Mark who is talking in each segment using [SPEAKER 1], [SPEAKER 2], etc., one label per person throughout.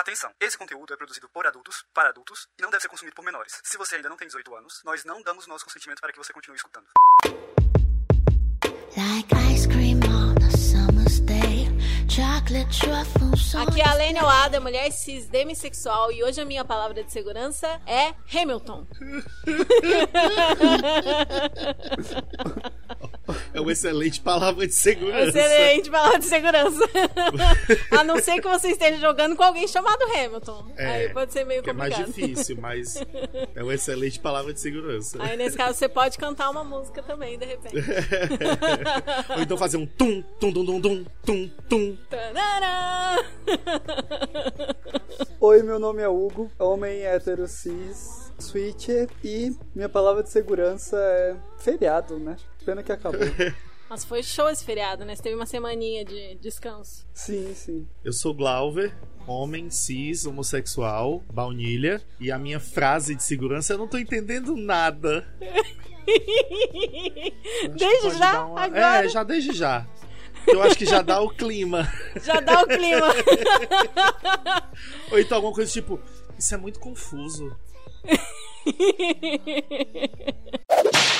[SPEAKER 1] Atenção! Esse conteúdo é produzido por adultos, para adultos, e não deve ser consumido por menores. Se você ainda não tem 18 anos, nós não damos nosso consentimento para que você continue escutando.
[SPEAKER 2] Aqui é a Lene Oada, mulher cis demissexual, e hoje a minha palavra de segurança é Hamilton.
[SPEAKER 3] É uma excelente palavra de segurança.
[SPEAKER 2] Excelente palavra de segurança. a não ser que você esteja jogando com alguém chamado Hamilton.
[SPEAKER 3] É,
[SPEAKER 2] Aí pode ser meio
[SPEAKER 3] que é mais
[SPEAKER 2] complicado.
[SPEAKER 3] difícil, mas é uma excelente palavra de segurança.
[SPEAKER 2] Aí nesse caso você pode cantar uma música também, de repente.
[SPEAKER 3] Ou então fazer um tum, tum, tum, tum, tum, tum, tum.
[SPEAKER 4] Oi, meu nome é Hugo, homem hétero cis, switcher, e minha palavra de segurança é feriado, né? Pena que acabou.
[SPEAKER 2] Nossa, foi show esse feriado, né? Você teve uma semaninha de descanso.
[SPEAKER 4] sim, sim.
[SPEAKER 3] Eu sou Glauber, homem, cis, homossexual, baunilha. E a minha frase de segurança, eu não tô entendendo nada.
[SPEAKER 2] Desde já?
[SPEAKER 3] uma-
[SPEAKER 2] Agora?
[SPEAKER 3] É, já desde já. Eu acho que já dá o clima.
[SPEAKER 2] Já dá o clima.
[SPEAKER 3] Ou então alguma coisa tipo, isso é muito confuso.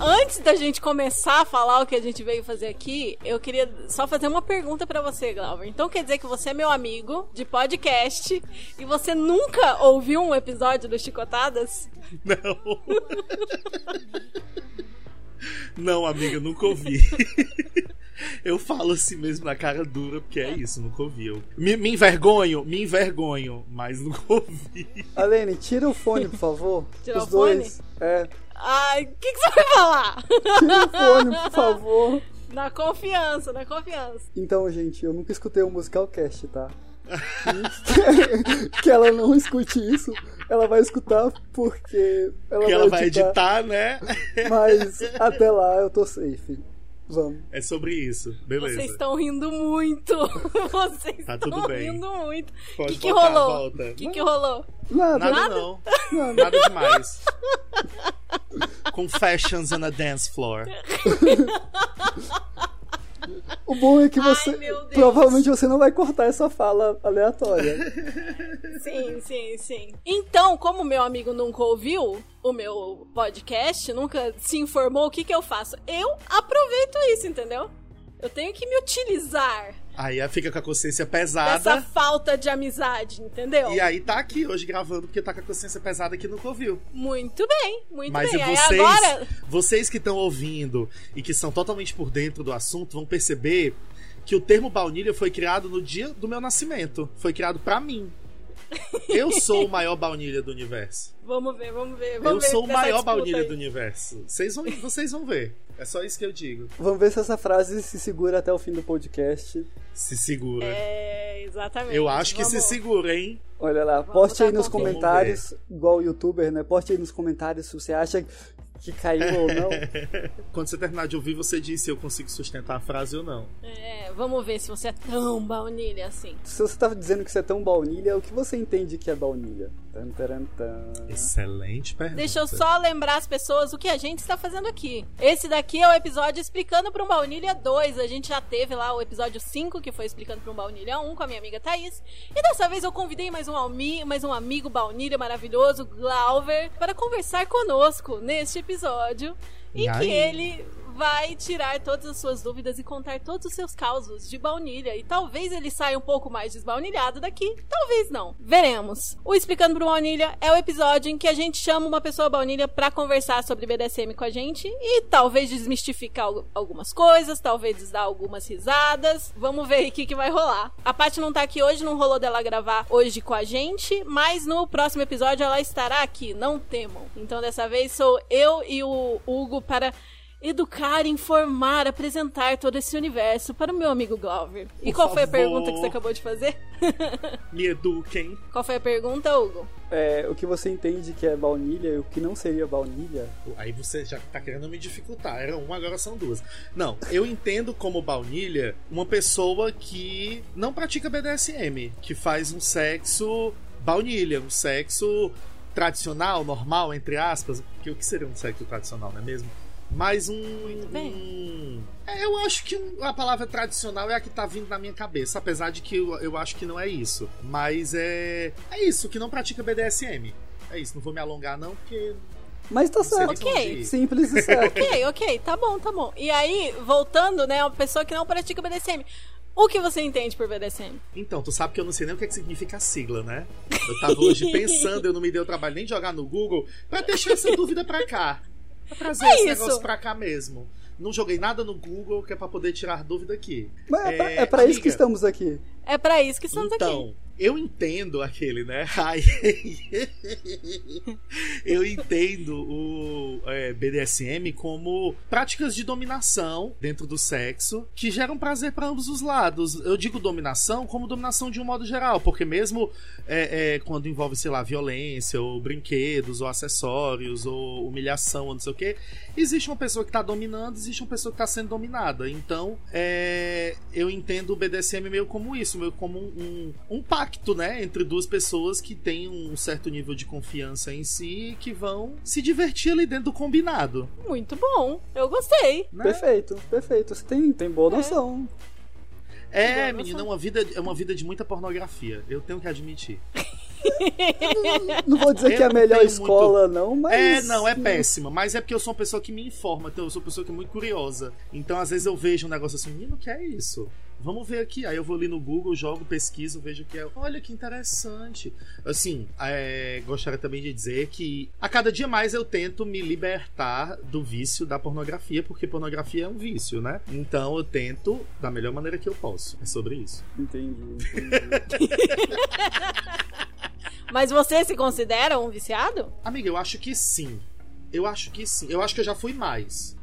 [SPEAKER 2] Antes da gente começar a falar o que a gente veio fazer aqui, eu queria só fazer uma pergunta pra você, Glauber. Então quer dizer que você é meu amigo de podcast e você nunca ouviu um episódio do Chicotadas?
[SPEAKER 3] Não. Não, amiga, eu nunca ouvi. Eu falo assim mesmo na cara dura, porque é isso, nunca ouvi. Eu me, me envergonho, me envergonho, mas nunca ouvi.
[SPEAKER 4] Alene, tira o fone, por favor.
[SPEAKER 2] Tirar
[SPEAKER 4] Os
[SPEAKER 2] o fone?
[SPEAKER 4] dois. É.
[SPEAKER 2] Ai, o que, que você vai falar?
[SPEAKER 4] Tira o fone, por favor.
[SPEAKER 2] Na confiança, na confiança.
[SPEAKER 4] Então, gente, eu nunca escutei o Musicalcast, tá? E que ela não escute isso, ela vai escutar porque ela,
[SPEAKER 3] Que
[SPEAKER 4] vai,
[SPEAKER 3] ela vai
[SPEAKER 4] editar,
[SPEAKER 3] editar, né?
[SPEAKER 4] Mas até lá eu tô safe. Vamos.
[SPEAKER 3] É sobre isso, beleza.
[SPEAKER 2] Vocês estão rindo muito. Vocês
[SPEAKER 3] Tá
[SPEAKER 2] estão
[SPEAKER 3] tudo bem.
[SPEAKER 2] rindo muito. O que, que
[SPEAKER 3] voltar,
[SPEAKER 2] rolou? O que, que rolou?
[SPEAKER 4] Nada,
[SPEAKER 3] Nada,
[SPEAKER 2] Nada?
[SPEAKER 3] não.
[SPEAKER 4] nada.
[SPEAKER 3] Nada demais. Confessions on a dance floor.
[SPEAKER 4] O bom é que
[SPEAKER 2] Ai,
[SPEAKER 4] você.
[SPEAKER 2] Deus.
[SPEAKER 4] provavelmente você não vai cortar essa fala aleatória.
[SPEAKER 2] Sim, sim, sim. Então, como meu amigo nunca ouviu o meu podcast, nunca se informou, o que, que eu faço? Eu aproveito isso, entendeu? Eu tenho que me utilizar
[SPEAKER 3] Aí fica com a consciência pesada.
[SPEAKER 2] falta de amizade, entendeu?
[SPEAKER 3] E aí tá aqui hoje gravando porque tá com a consciência pesada que nunca ouviu.
[SPEAKER 2] Muito bem, muito
[SPEAKER 3] Mas
[SPEAKER 2] bem. Aí
[SPEAKER 3] vocês,
[SPEAKER 2] agora.
[SPEAKER 3] vocês que estão ouvindo e que são totalmente por dentro do assunto vão perceber que o termo baunilha foi criado no dia do meu nascimento. Foi criado pra mim. Eu sou o maior baunilha do universo.
[SPEAKER 2] Vamos ver, vamos ver.
[SPEAKER 3] Eu
[SPEAKER 2] Vamos ver
[SPEAKER 3] sou o maior baunilha
[SPEAKER 2] aí.
[SPEAKER 3] do universo. Vocês vão, vocês vão ver. É só isso que eu digo.
[SPEAKER 4] Vamos ver se essa frase se segura até o fim do podcast.
[SPEAKER 3] Se segura.
[SPEAKER 2] É, exatamente.
[SPEAKER 3] eu acho que se
[SPEAKER 2] Vamos-
[SPEAKER 3] segura, hein?
[SPEAKER 4] Olha lá,
[SPEAKER 2] Vamos
[SPEAKER 4] poste aí nos comentários, igual o youtuber, né? Poste aí nos comentários se você acha que caiu ou não.
[SPEAKER 3] Quando você terminar de ouvir, você diz se eu consigo sustentar a frase ou não.
[SPEAKER 2] É, vamos ver se você é tão baunilha assim.
[SPEAKER 4] Se você tá dizendo que você é tão baunilha, o que você entende que é baunilha? Tan, taran, tan.
[SPEAKER 3] Excelente pergunta.
[SPEAKER 2] Deixa eu só lembrar as pessoas o que a gente está fazendo aqui. Esse daqui é o episódio explicando para um baunilha 2. A gente já teve lá o episódio 5, que foi explicando para um baunilha 1 com a minha amiga Thaís. E dessa vez eu convidei mais um, almi, mais um amigo baunilha maravilhoso, Glauber, para conversar conosco neste episódio.
[SPEAKER 3] E
[SPEAKER 2] Em que
[SPEAKER 3] aí?
[SPEAKER 2] ele vai tirar todas as suas dúvidas e contar todos os seus causos de baunilha. E talvez ele saia um pouco mais desbaunilhado daqui, talvez não. Veremos. O Explicando pro Baunilha é o episódio em que a gente chama uma pessoa baunilha pra conversar sobre BDSM com a gente e talvez desmistificar al- algumas coisas, talvez dar algumas risadas. Vamos ver o que, que vai rolar. A Paty não tá aqui hoje, não rolou dela gravar hoje com a gente, mas no próximo episódio ela estará aqui, não temam. Então dessa vez sou eu e o Hugo para educar, informar, apresentar todo esse universo para o meu amigo Glover. E
[SPEAKER 3] Por
[SPEAKER 2] qual foi a
[SPEAKER 3] favor.
[SPEAKER 2] pergunta que você acabou de fazer?
[SPEAKER 3] Me eduquem.
[SPEAKER 2] Qual foi a pergunta, Hugo?
[SPEAKER 4] É, o que você entende que é baunilha e o que não seria baunilha?
[SPEAKER 3] Aí você já tá querendo me dificultar. Era uma, agora são duas. Não, eu entendo como baunilha uma pessoa que não pratica BDSM, que faz um sexo baunilha, um sexo tradicional, normal, entre aspas. Que o que seria um sexo tradicional, não é mesmo? Mas um.
[SPEAKER 2] bem.
[SPEAKER 3] um- é, eu acho que a palavra tradicional é a que tá vindo na minha cabeça, apesar de que eu, eu acho que não é isso. Mas é. É isso, que não pratica BDSM. É isso, não vou me alongar, não, porque
[SPEAKER 4] Mas tá certo.
[SPEAKER 2] Ok.
[SPEAKER 4] Simples e certo.
[SPEAKER 2] Ok, ok, tá bom, tá bom. E aí, voltando, né, uma pessoa que não pratica BDSM. O que você entende por BDSM?
[SPEAKER 3] Então, tu sabe que eu não sei nem o que, é que significa a sigla, né? Eu tava hoje pensando, eu não me dei o trabalho nem de jogar no Google pra deixar essa dúvida pra cá. Pra trazer
[SPEAKER 2] É
[SPEAKER 3] esse
[SPEAKER 2] isso.
[SPEAKER 3] negócio pra cá mesmo. Não joguei nada no Google que é pra poder tirar dúvida aqui.
[SPEAKER 4] Mas é, pra,
[SPEAKER 3] É,
[SPEAKER 4] é pra isso que estamos aqui.
[SPEAKER 2] É pra isso que estamos
[SPEAKER 3] então,
[SPEAKER 2] aqui.
[SPEAKER 3] Eu entendo aquele, né? Ai. eu entendo o é, BDSM como práticas de dominação dentro do sexo que geram prazer para ambos os lados. Eu digo dominação como dominação de um modo geral, porque mesmo é, é, quando envolve, sei lá, violência, ou brinquedos, ou acessórios, ou humilhação, ou não sei o que, existe uma pessoa que tá dominando, existe uma pessoa que tá sendo dominada. Então, é, eu entendo o BDSM meio como isso, meio como um, um, um pacto, né, entre duas pessoas que têm um certo nível de confiança em si e que vão se divertir ali dentro do combinado.
[SPEAKER 2] Muito bom. Eu gostei.
[SPEAKER 3] Né?
[SPEAKER 4] Perfeito, perfeito. Você tem, tem boa noção.
[SPEAKER 3] É,
[SPEAKER 2] Boa
[SPEAKER 3] menina, é
[SPEAKER 2] noção.
[SPEAKER 3] uma vida, é uma vida de muita pornografia. Eu tenho que admitir.
[SPEAKER 4] Não vou dizer
[SPEAKER 3] Eu
[SPEAKER 4] que é a
[SPEAKER 3] não
[SPEAKER 4] melhor escola, não, mas.
[SPEAKER 3] É, não, é péssima. Mas é porque eu sou uma pessoa que me informa. Então eu sou uma pessoa que é muito curiosa. Então, às vezes, eu vejo um negócio assim, menino, o que é isso? Vamos ver aqui. Aí eu vou ali no Google, jogo, pesquiso, vejo o que é. Olha que interessante. Assim, é, gostaria também de dizer que a cada dia mais eu tento me libertar do vício da pornografia, porque pornografia é um vício, né? Então eu tento da melhor maneira que eu posso. É sobre isso.
[SPEAKER 4] Entendi, entendi.
[SPEAKER 2] Mas você se considera um viciado?
[SPEAKER 3] Amiga, eu acho que sim. Eu acho que sim. Eu acho que eu já fui mais.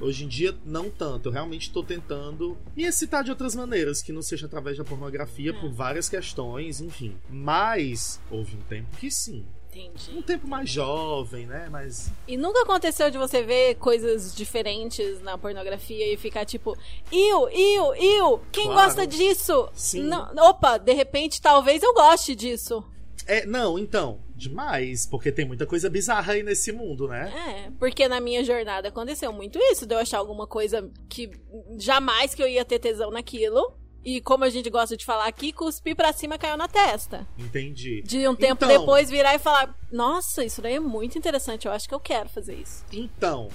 [SPEAKER 3] Hoje em dia, não tanto. Eu realmente tô tentando me excitar de outras maneiras, que não seja através da pornografia, por várias questões, enfim. Mas houve um tempo que sim.
[SPEAKER 2] Entendi.
[SPEAKER 3] Um tempo mais jovem, né? Mas.
[SPEAKER 2] E nunca aconteceu de você ver coisas diferentes na pornografia e ficar tipo, iu, iu, iu, quem
[SPEAKER 3] Claro.
[SPEAKER 2] gosta disso?
[SPEAKER 3] Sim.
[SPEAKER 2] Não- opa, de repente talvez eu goste disso.
[SPEAKER 3] É, não, então. Demais, porque tem muita coisa bizarra aí nesse mundo, né?
[SPEAKER 2] É, porque na minha jornada aconteceu muito isso, de eu achar alguma coisa que jamais que eu ia ter tesão naquilo. E como a gente gosta de falar aqui, cuspir pra cima caiu na testa.
[SPEAKER 3] Entendi.
[SPEAKER 2] De um tempo
[SPEAKER 3] Então-
[SPEAKER 2] depois virar e falar: Nossa, isso daí é muito interessante, eu acho que eu quero fazer isso.
[SPEAKER 3] Então,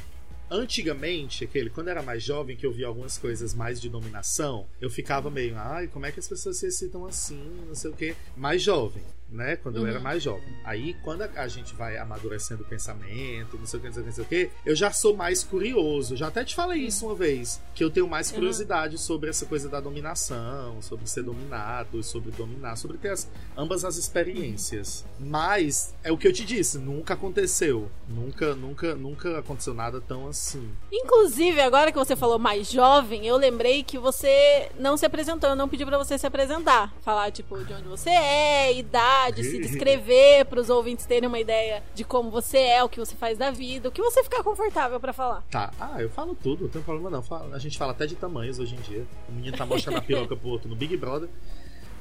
[SPEAKER 3] antigamente, aquele, quando era mais jovem, que eu via algumas coisas mais de dominação, eu ficava meio, ai, como é que as pessoas se excitam assim, não sei o quê. Mais jovem, né? Quando eu era mais jovem. Aí, quando a, gente vai amadurecendo o pensamento, não sei o que, não sei o que, não sei o que, eu já sou mais curioso. Já até te falei isso uma vez, que eu tenho mais curiosidade sobre essa coisa da dominação, sobre ser dominado, sobre dominar, sobre ter as, ambas as experiências. Mas, é o que eu te disse, nunca aconteceu. Nunca, nunca, nunca aconteceu nada tão assim.
[SPEAKER 2] Inclusive, agora que você falou mais jovem, eu lembrei que você não se apresentou, eu não pedi pra você se apresentar. Falar, tipo, de onde você é, idade, se descrever pros ouvintes terem uma ideia de como você é, o que você faz da vida, o que você ficar confortável pra falar.
[SPEAKER 3] Tá, ah, eu falo tudo, não tem problema não. A gente fala até de tamanhos hoje em dia. O menino tá mostrando a piroca pro outro no Big Brother.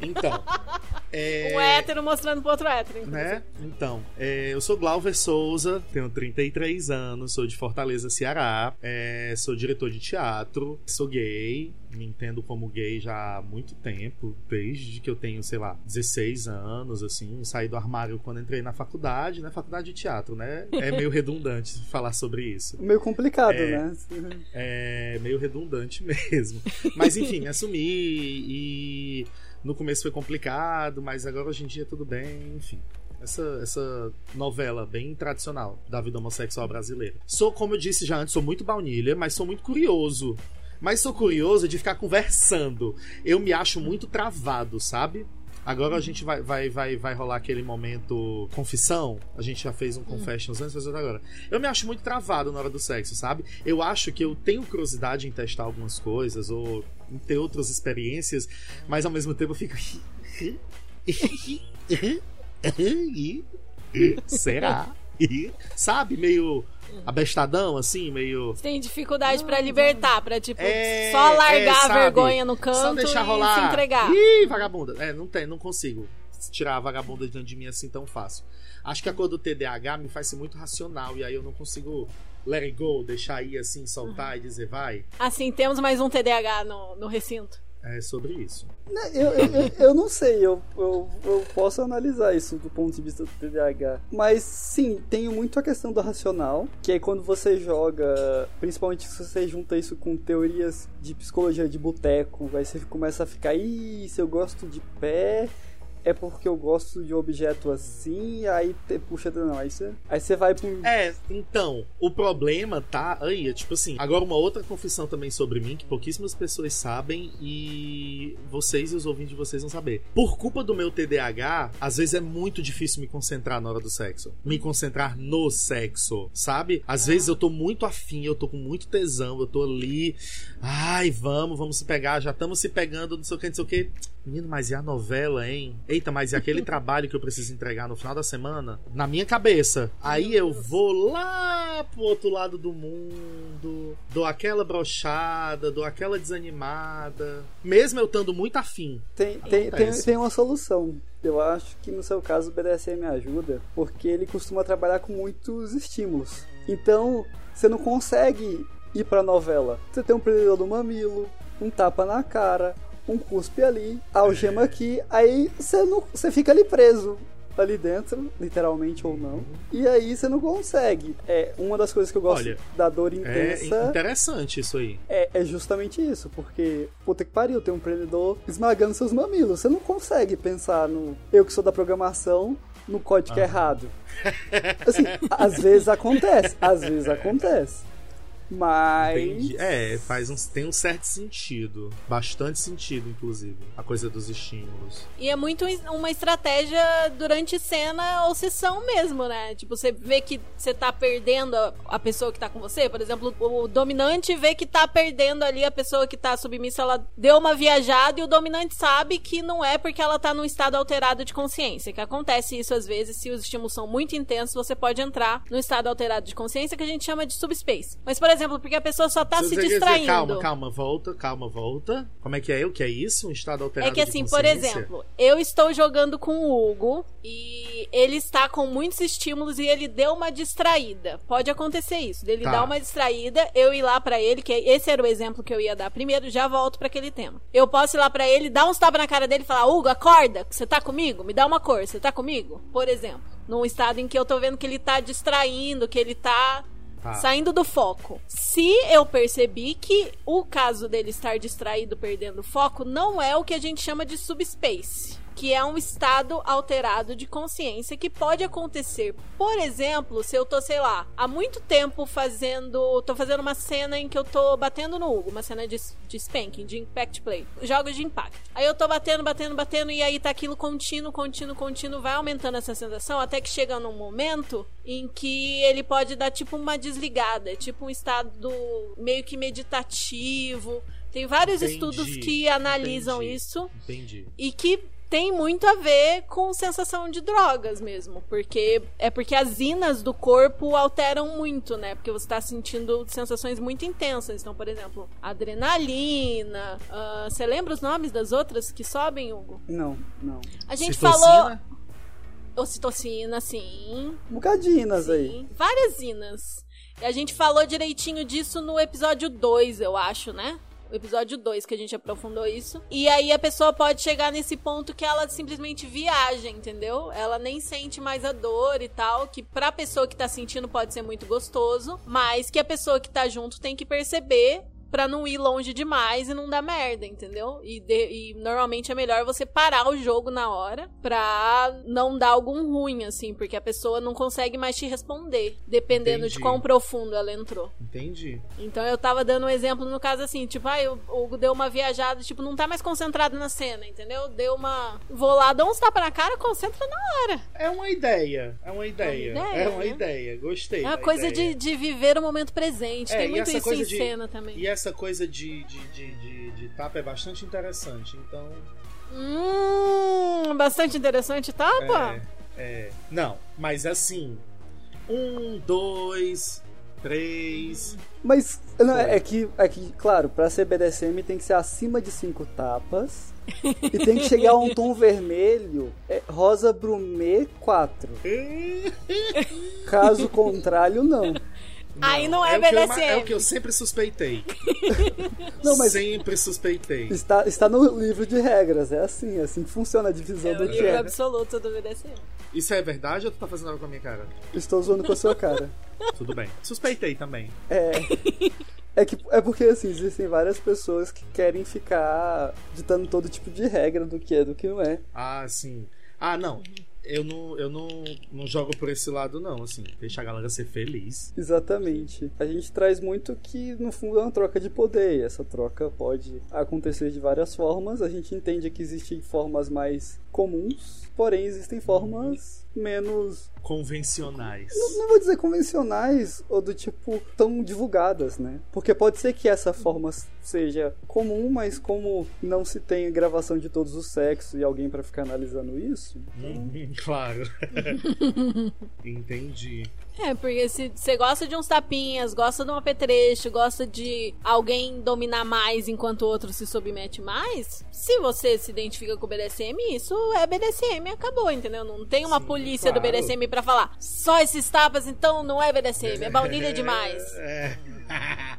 [SPEAKER 3] Então, é...
[SPEAKER 2] Um hétero mostrando pro outro hétero.
[SPEAKER 3] né? Então, é, eu sou Glauber Souza, tenho 33 anos, sou de Fortaleza, Ceará, é, sou diretor de teatro, sou gay, me entendo como gay já há muito tempo, desde que eu tenho, sei lá, 16 anos, assim, saí do armário quando entrei na faculdade, né? Faculdade de teatro, né? É meio redundante falar sobre isso.
[SPEAKER 4] Meio complicado,
[SPEAKER 3] É.
[SPEAKER 4] né?
[SPEAKER 3] É meio redundante mesmo. Mas enfim, me assumi e no começo foi complicado, mas agora hoje em dia tudo bem, enfim. Essa, essa novela bem tradicional da vida homossexual brasileira. Sou, como eu disse já antes, sou muito baunilha, mas sou muito curioso. Mas sou curioso de ficar conversando. Eu me acho muito travado, sabe? Agora a gente vai, vai, vai, vai rolar aquele momento confissão. A gente já fez um confessions antes, mas agora. Eu me acho muito travado na hora do sexo, sabe? Eu acho que eu tenho curiosidade em testar algumas coisas ou ter outras experiências, mas ao mesmo tempo eu fico. Será? Sabe? Meio abestadão, assim, meio.
[SPEAKER 2] Você tem dificuldade pra libertar, pra tipo,
[SPEAKER 3] É,
[SPEAKER 2] só largar
[SPEAKER 3] é,
[SPEAKER 2] a vergonha no canto
[SPEAKER 3] Só deixar
[SPEAKER 2] e
[SPEAKER 3] rolar.
[SPEAKER 2] se entregar.
[SPEAKER 3] Ih, vagabunda. É, não tem, não consigo tirar a vagabunda de dentro de mim assim tão fácil. Acho que a cor do TDAH me faz ser muito racional e aí eu não consigo let it go, deixar ir assim, soltar e dizer vai.
[SPEAKER 2] Assim, temos mais um TDAH no, no recinto.
[SPEAKER 3] É sobre isso.
[SPEAKER 4] Né, Eu, eu, eu, eu não sei, eu, eu, eu posso analisar isso do ponto de vista do TDAH. Mas sim, tem muito a questão do racional, que é quando você joga, principalmente se você junta isso com teorias de psicologia de boteco, aí você começa a ficar, ih, se eu gosto de pé. É porque eu gosto de objeto assim, aí te, puxa, não, aí você, aí você vai um.
[SPEAKER 3] É, então, o problema tá aí, é tipo assim, agora uma outra confissão também sobre mim, que pouquíssimas pessoas sabem e vocês e os ouvintes de vocês vão saber. Por culpa do meu TDAH, às vezes é muito difícil me concentrar na hora do sexo. Me concentrar no sexo, sabe? Às vezes eu tô muito afim, eu tô com muito tesão, eu tô ali, ai, vamos, vamos se pegar, já estamos se pegando, não sei o que, não sei o que. Menino, mas e a novela, hein? Eita, mas e aquele trabalho que eu preciso entregar no final da semana? Na minha cabeça. Aí eu vou lá pro outro lado do mundo, dou aquela brochada, dou aquela desanimada. Mesmo eu estando muito afim.
[SPEAKER 4] Tem, tem, tem, tem uma solução. Eu acho que no seu caso o BDSM ajuda, porque ele costuma trabalhar com muitos estímulos. Então, você não consegue ir pra novela. Você tem um prendedor no mamilo, um tapa na cara, um cuspe ali, algema aqui, aí você não, você fica ali preso ali dentro, literalmente ou não. E aí você não consegue. É uma das coisas que eu gosto
[SPEAKER 3] Olha,
[SPEAKER 4] da dor
[SPEAKER 3] É
[SPEAKER 4] intensa.
[SPEAKER 3] interessante isso aí.
[SPEAKER 4] É, é justamente isso, porque, puta que pariu, tem um prendedor esmagando seus mamilos. Você não consegue pensar no. Eu que sou da programação, no código errado. Assim, às vezes acontece, às vezes acontece. Mas.
[SPEAKER 3] Entendi. É, faz um, tem um certo sentido. Bastante sentido, inclusive. A coisa dos estímulos.
[SPEAKER 2] E é muito uma estratégia durante cena ou sessão mesmo, né? Tipo, você vê que você tá perdendo a, pessoa que tá com você. Por exemplo, o dominante vê que tá perdendo ali a pessoa que tá submissa, ela deu uma viajada e o dominante sabe que não é porque ela tá num estado alterado de consciência. Que acontece isso às vezes, se os estímulos são muito intensos, você pode entrar no estado alterado de consciência que a gente chama de subspace. Mas, por exemplo, porque a pessoa só tá se
[SPEAKER 3] quer dizer,
[SPEAKER 2] distraindo.
[SPEAKER 3] calma, calma, volta, calma, volta. Como é que é? O que é isso? Um estado alterado
[SPEAKER 2] É que assim, por exemplo, eu estou jogando com o Hugo e ele está com muitos estímulos e ele deu uma distraída. Pode acontecer isso, dele
[SPEAKER 3] Tá.
[SPEAKER 2] dar uma distraída, eu ir lá pra ele, que esse era o exemplo que eu ia dar primeiro, já volto pra aquele tema. Eu posso ir lá pra ele, dar uns tapas na cara dele e falar: "Hugo, acorda, você tá comigo? Me dá uma cor, você tá comigo?" Por exemplo, num estado em que eu tô vendo que ele tá distraindo, que ele tá
[SPEAKER 3] Tá.
[SPEAKER 2] Saindo do foco. Se eu percebi que o caso dele estar distraído, perdendo o foco, não é o que a gente chama de subspace. Que é um estado alterado de consciência que pode acontecer. Por exemplo, se eu tô, sei lá, há muito tempo fazendo. tô fazendo uma cena em que eu tô batendo no Hugo, uma cena de, de spanking, de impact play. Jogos de impacto. Aí eu tô batendo, batendo, batendo, e aí tá aquilo contínuo, contínuo, contínuo, vai aumentando essa sensação, até que chega num momento em que ele pode dar tipo uma desligada, é tipo um estado meio que meditativo. Tem vários
[SPEAKER 3] Entendi,
[SPEAKER 2] estudos que analisam
[SPEAKER 3] entendi.
[SPEAKER 2] isso
[SPEAKER 3] Entendi.
[SPEAKER 2] e que tem muito a ver com sensação de drogas mesmo, porque é porque as inas do corpo alteram muito, né? Porque você tá sentindo sensações muito intensas. Então, por exemplo, adrenalina. ah, Você lembra os nomes das outras que sobem, Hugo?
[SPEAKER 4] Não, não.
[SPEAKER 2] A gente
[SPEAKER 3] Citocina?
[SPEAKER 2] falou ocitocina, sim.
[SPEAKER 4] Bocadinas aí.
[SPEAKER 2] Sim, várias inas. E a gente falou direitinho disso no episódio 2, eu acho, né? O episódio 2 que a gente aprofundou isso. E aí a pessoa pode chegar nesse ponto que ela simplesmente viaja, entendeu? Ela nem sente mais a dor e tal, que pra pessoa que tá sentindo pode ser muito gostoso, mas que a pessoa que tá junto tem que perceber pra não ir longe demais e não dar merda, entendeu? E, de- e normalmente é melhor você parar o jogo na hora pra não dar algum ruim, assim, porque a pessoa não consegue mais te responder, dependendo de
[SPEAKER 3] Entendi.
[SPEAKER 2] quão profundo ela entrou.
[SPEAKER 3] Entendi.
[SPEAKER 2] Então eu tava dando um exemplo no caso assim, tipo, ai, o Hugo deu uma viajada, tipo, não tá mais concentrado na cena, entendeu? Deu uma. Vou lá, dá uns tapas na cara, concentra na hora.
[SPEAKER 3] É uma ideia. É uma ideia.
[SPEAKER 2] É uma ideia,
[SPEAKER 3] É uma
[SPEAKER 2] né?
[SPEAKER 3] ideia. Gostei.
[SPEAKER 2] É uma coisa
[SPEAKER 3] ideia.
[SPEAKER 2] de, de viver o momento presente.
[SPEAKER 3] É,
[SPEAKER 2] Tem muito isso em
[SPEAKER 3] de-
[SPEAKER 2] cena também.
[SPEAKER 3] E essa coisa de, de, de, de, de tapa é bastante interessante. Então.
[SPEAKER 2] Hum, bastante interessante, tapa?
[SPEAKER 3] É, é. Não, mas assim. Um, dois, três.
[SPEAKER 4] Mas não, é, que, é que, claro, pra ser BDSM tem que ser acima de cinco tapas. e tem que chegar a um tom vermelho, é, rosa brumê 4. Caso contrário, não.
[SPEAKER 2] Aí não é
[SPEAKER 3] o que eu ma-
[SPEAKER 2] BDSM.
[SPEAKER 3] é o que eu sempre suspeitei.
[SPEAKER 4] Não, mas
[SPEAKER 3] Sempre suspeitei.
[SPEAKER 4] está, está no livro de regras, é assim, é assim que funciona a divisão
[SPEAKER 2] É o
[SPEAKER 4] do que
[SPEAKER 2] livro
[SPEAKER 4] é.
[SPEAKER 2] absoluto do BDSM.
[SPEAKER 3] Isso é verdade ou tu tá fazendo algo com a minha cara?
[SPEAKER 4] Estou zoando com a sua cara.
[SPEAKER 3] Tudo bem. Suspeitei também.
[SPEAKER 4] É. É, que, é porque assim, existem várias pessoas que querem ficar ditando todo tipo de regra do que é do que não é.
[SPEAKER 3] Ah, sim. Ah, não. Eu não, eu não, não jogo por esse lado, não. Assim, deixa a galera ser feliz.
[SPEAKER 4] Exatamente. A gente traz muito que no fundo é uma troca de poder. E essa troca pode acontecer de várias formas. A gente entende que existem formas mais comuns, porém existem formas menos.
[SPEAKER 3] Convencionais.
[SPEAKER 4] Não, não vou dizer convencionais ou do tipo tão divulgadas, né? Porque pode ser que essa forma seja comum, mas como não se tem gravação de todos os sexos e alguém pra ficar analisando isso,
[SPEAKER 3] Hum, claro. Entendi.
[SPEAKER 2] É, porque se você gosta de uns tapinhas, gosta de um apetrecho, gosta de alguém dominar mais enquanto o outro se submete mais, se você se identifica com o BDSM, isso é BDSM acabou, entendeu? Não tem uma
[SPEAKER 3] Sim,
[SPEAKER 2] polícia
[SPEAKER 3] claro.
[SPEAKER 2] do BDSM pra falar só esses tapas, então não é BDSM, é baunilha demais.
[SPEAKER 3] É.